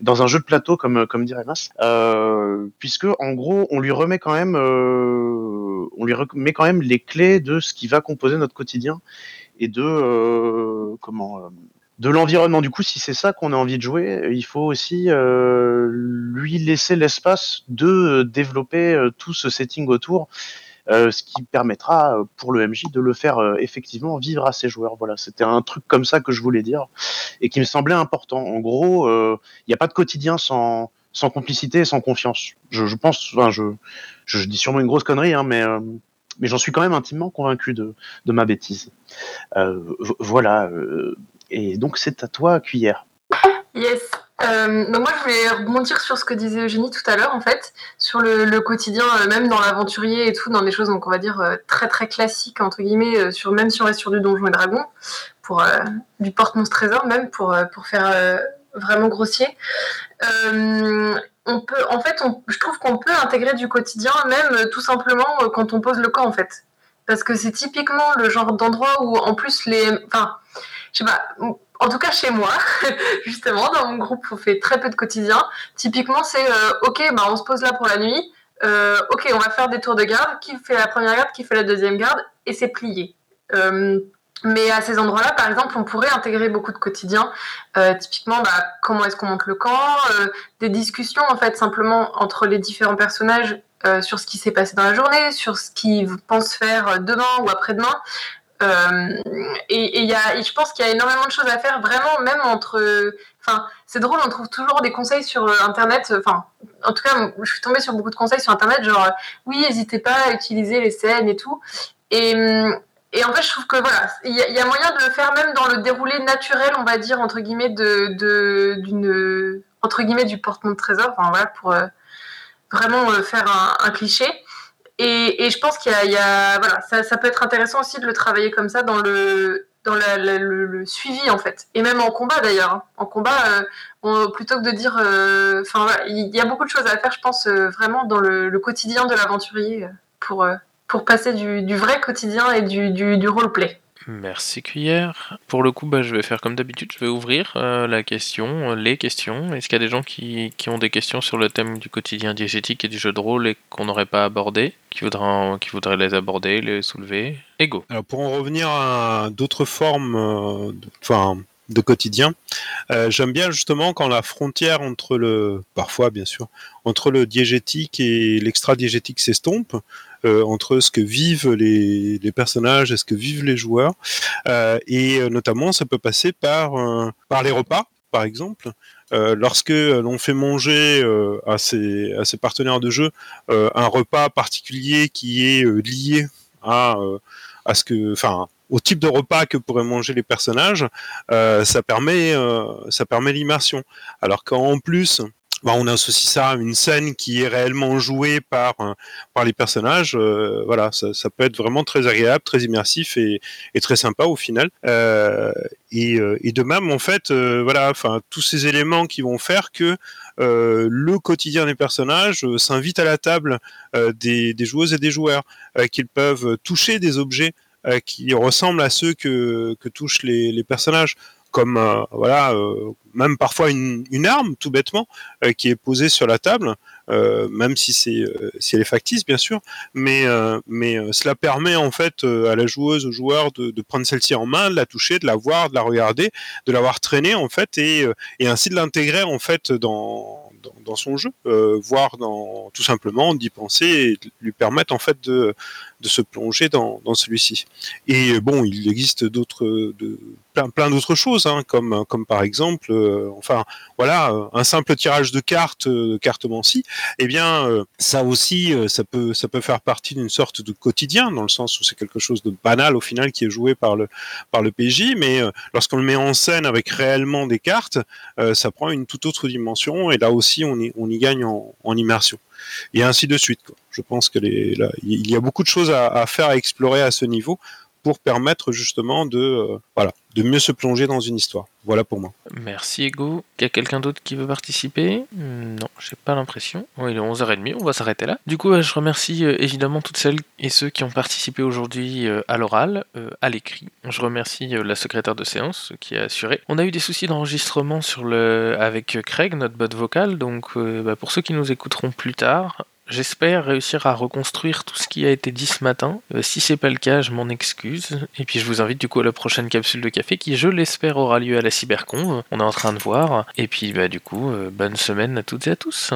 Speaker 11: dans un jeu de plateau comme comme dirait Mas, euh, puisque en gros, on lui remet quand même, euh, on lui remet quand même les clés de ce qui va composer notre quotidien et de euh, comment. euh, de l'environnement. Du coup, si c'est ça qu'on a envie de jouer, il faut aussi euh, lui laisser l'espace de développer tout ce setting autour, ce qui permettra pour le MJ de le faire effectivement vivre à ses joueurs. Voilà, c'était un truc comme ça que je voulais dire et qui me semblait important. En gros, il n'y a pas de quotidien sans sans complicité et sans confiance. Je, je pense, enfin, je, je, dis sûrement une grosse connerie, hein, mais mais j'en suis quand même intimement convaincu de, ma bêtise. Euh, vo- voilà. euh, et donc c'est à toi, cuillère.
Speaker 17: Yes. Euh, donc moi, je voulais rebondir sur ce que disait Eugénie tout à l'heure, en fait, sur le, quotidien, même dans l'aventurier et tout, dans des choses, donc on va dire très très classiques entre guillemets, sur même si on reste sur du donjon et dragon, pour du porte-monstre trésor même, pour pour faire vraiment grossier. On peut, en fait, je trouve qu'on peut intégrer du quotidien, même euh, tout simplement euh, quand on pose le camp, en fait, parce que c'est typiquement le genre d'endroit où, en plus, les, enfin, je sais pas, en tout cas chez moi, justement, dans mon groupe, on fait très peu de quotidien. Typiquement, c'est euh, ok, bah, on se pose là pour la nuit. Ok, on va faire des tours de garde. Qui fait la première garde, qui fait la deuxième garde, et c'est plié. Mais à ces endroits-là, par exemple, on pourrait intégrer beaucoup de quotidiens. Euh, typiquement, bah, comment est-ce qu'on monte le camp, euh, des discussions en fait simplement entre les différents personnages euh, sur ce qui s'est passé dans la journée, sur ce qu'ils pensent faire demain ou après-demain. Euh, et, et, y a, et je pense qu'il y a énormément de choses à faire, vraiment, même entre. Enfin, c'est drôle, on trouve toujours des conseils sur euh, Internet. Enfin, en tout cas, je suis tombée sur beaucoup de conseils sur Internet, genre, oui, n'hésitez pas à utiliser les scènes et tout. Et, et en fait, je trouve que voilà, il y, a moyen de le faire même dans le déroulé naturel, on va dire, entre guillemets, de, d'une, entre guillemets, du portement de trésor. Enfin, voilà, pour euh, vraiment euh, faire un, cliché. Et, je pense qu'il y a, voilà, ça, peut être intéressant aussi de le travailler comme ça dans le dans le, suivi en fait, et même en combat d'ailleurs. Hein. En combat, euh, plutôt que de dire, enfin voilà, il y a beaucoup de choses à faire, je pense vraiment dans le, le, quotidien de l'aventurier pour pour passer du, du, vrai quotidien et du, du, du roleplay.
Speaker 1: Merci Cuillère. Pour le coup, bah, je vais faire comme d'habitude, je vais ouvrir euh, la question, les questions. Est-ce qu'il y a des gens qui, qui, ont des questions sur le thème du quotidien diégétique et du jeu de rôle et qu'on n'aurait pas abordé, qui voudraient, qui voudraient les aborder, les soulever? Ego.
Speaker 4: Alors pour en revenir à d'autres formes, euh, enfin de quotidien. Euh, J'aime bien justement quand la frontière entre le, parfois bien sûr, entre le diégétique et l'extra-diégétique s'estompe, euh, entre ce que vivent les, personnages et ce que vivent les joueurs. Euh, et notamment, ça peut passer par, par les repas, par exemple. Lorsque l'on fait manger à, ses, à ses partenaires de jeu un repas particulier qui est lié à, à ce que, enfin, au type de repas que pourraient manger les personnages, euh, ça permet, euh, permet l'immersion. Alors qu'en plus, bah, on associe ça à une scène qui est réellement jouée par, par les personnages. Euh, voilà, ça, peut être vraiment très agréable, très immersif et, très sympa au final. Euh, et, de même, en fait, euh, voilà, enfin, tous ces éléments qui vont faire que euh, le quotidien des personnages s'invite à la table des, joueuses et des joueurs, qu'ils peuvent toucher des objets qui ressemblent à ceux que, touchent les, les personnages comme euh, voilà, euh, même parfois une, arme tout bêtement euh, qui est posée sur la table, même si c'est si elle est factice bien sûr, mais mais cela permet en fait à la joueuse, au joueur de, prendre celle-ci en main, de la toucher, de la voir, de la regarder, de l'avoir traînée en fait et et ainsi de l'intégrer en fait dans dans, son jeu, euh, voire dans, tout simplement d'y penser et de lui permettre en fait de, de se plonger dans, dans celui-ci. Et bon, il existe d'autres, plein, plein d'autres choses, hein, comme, comme par exemple, euh, enfin voilà, un simple tirage de cartes, de cartomancie, eh bien euh, ça aussi, ça peut, ça peut faire partie d'une sorte de quotidien, dans le sens où c'est quelque chose de banal au final qui est joué par le, par le PJ, mais lorsqu'on le met en scène avec réellement des cartes, ça prend une toute autre dimension, et là aussi on y, on y gagne en, immersion. Et ainsi de suite. Je pense que les, il y a beaucoup de choses à, faire, à explorer à ce niveau pour permettre justement de, euh, voilà, de mieux se plonger dans une histoire. Voilà pour moi.
Speaker 1: Merci Ego. Il y a quelqu'un d'autre qui veut participer? Non, j'ai pas l'impression. Oh, il est 11h30, on va s'arrêter là. Du coup, je remercie euh, évidemment toutes celles et ceux qui ont participé aujourd'hui euh, à l'oral, euh, à l'écrit. Je remercie la secrétaire de séance qui a assuré. On a eu des soucis d'enregistrement avec Craig, notre bot vocal, donc bah, pour ceux qui nous écouteront plus tard, J'espère réussir à reconstruire tout ce qui a été dit ce matin. Euh, si c'est pas le cas, je m'en excuse. Et puis je vous invite du coup à la prochaine capsule de café qui, je l'espère, aura lieu à la Cybercon. On est en train de voir. Et puis bah du coup, euh, bonne semaine à toutes et à tous.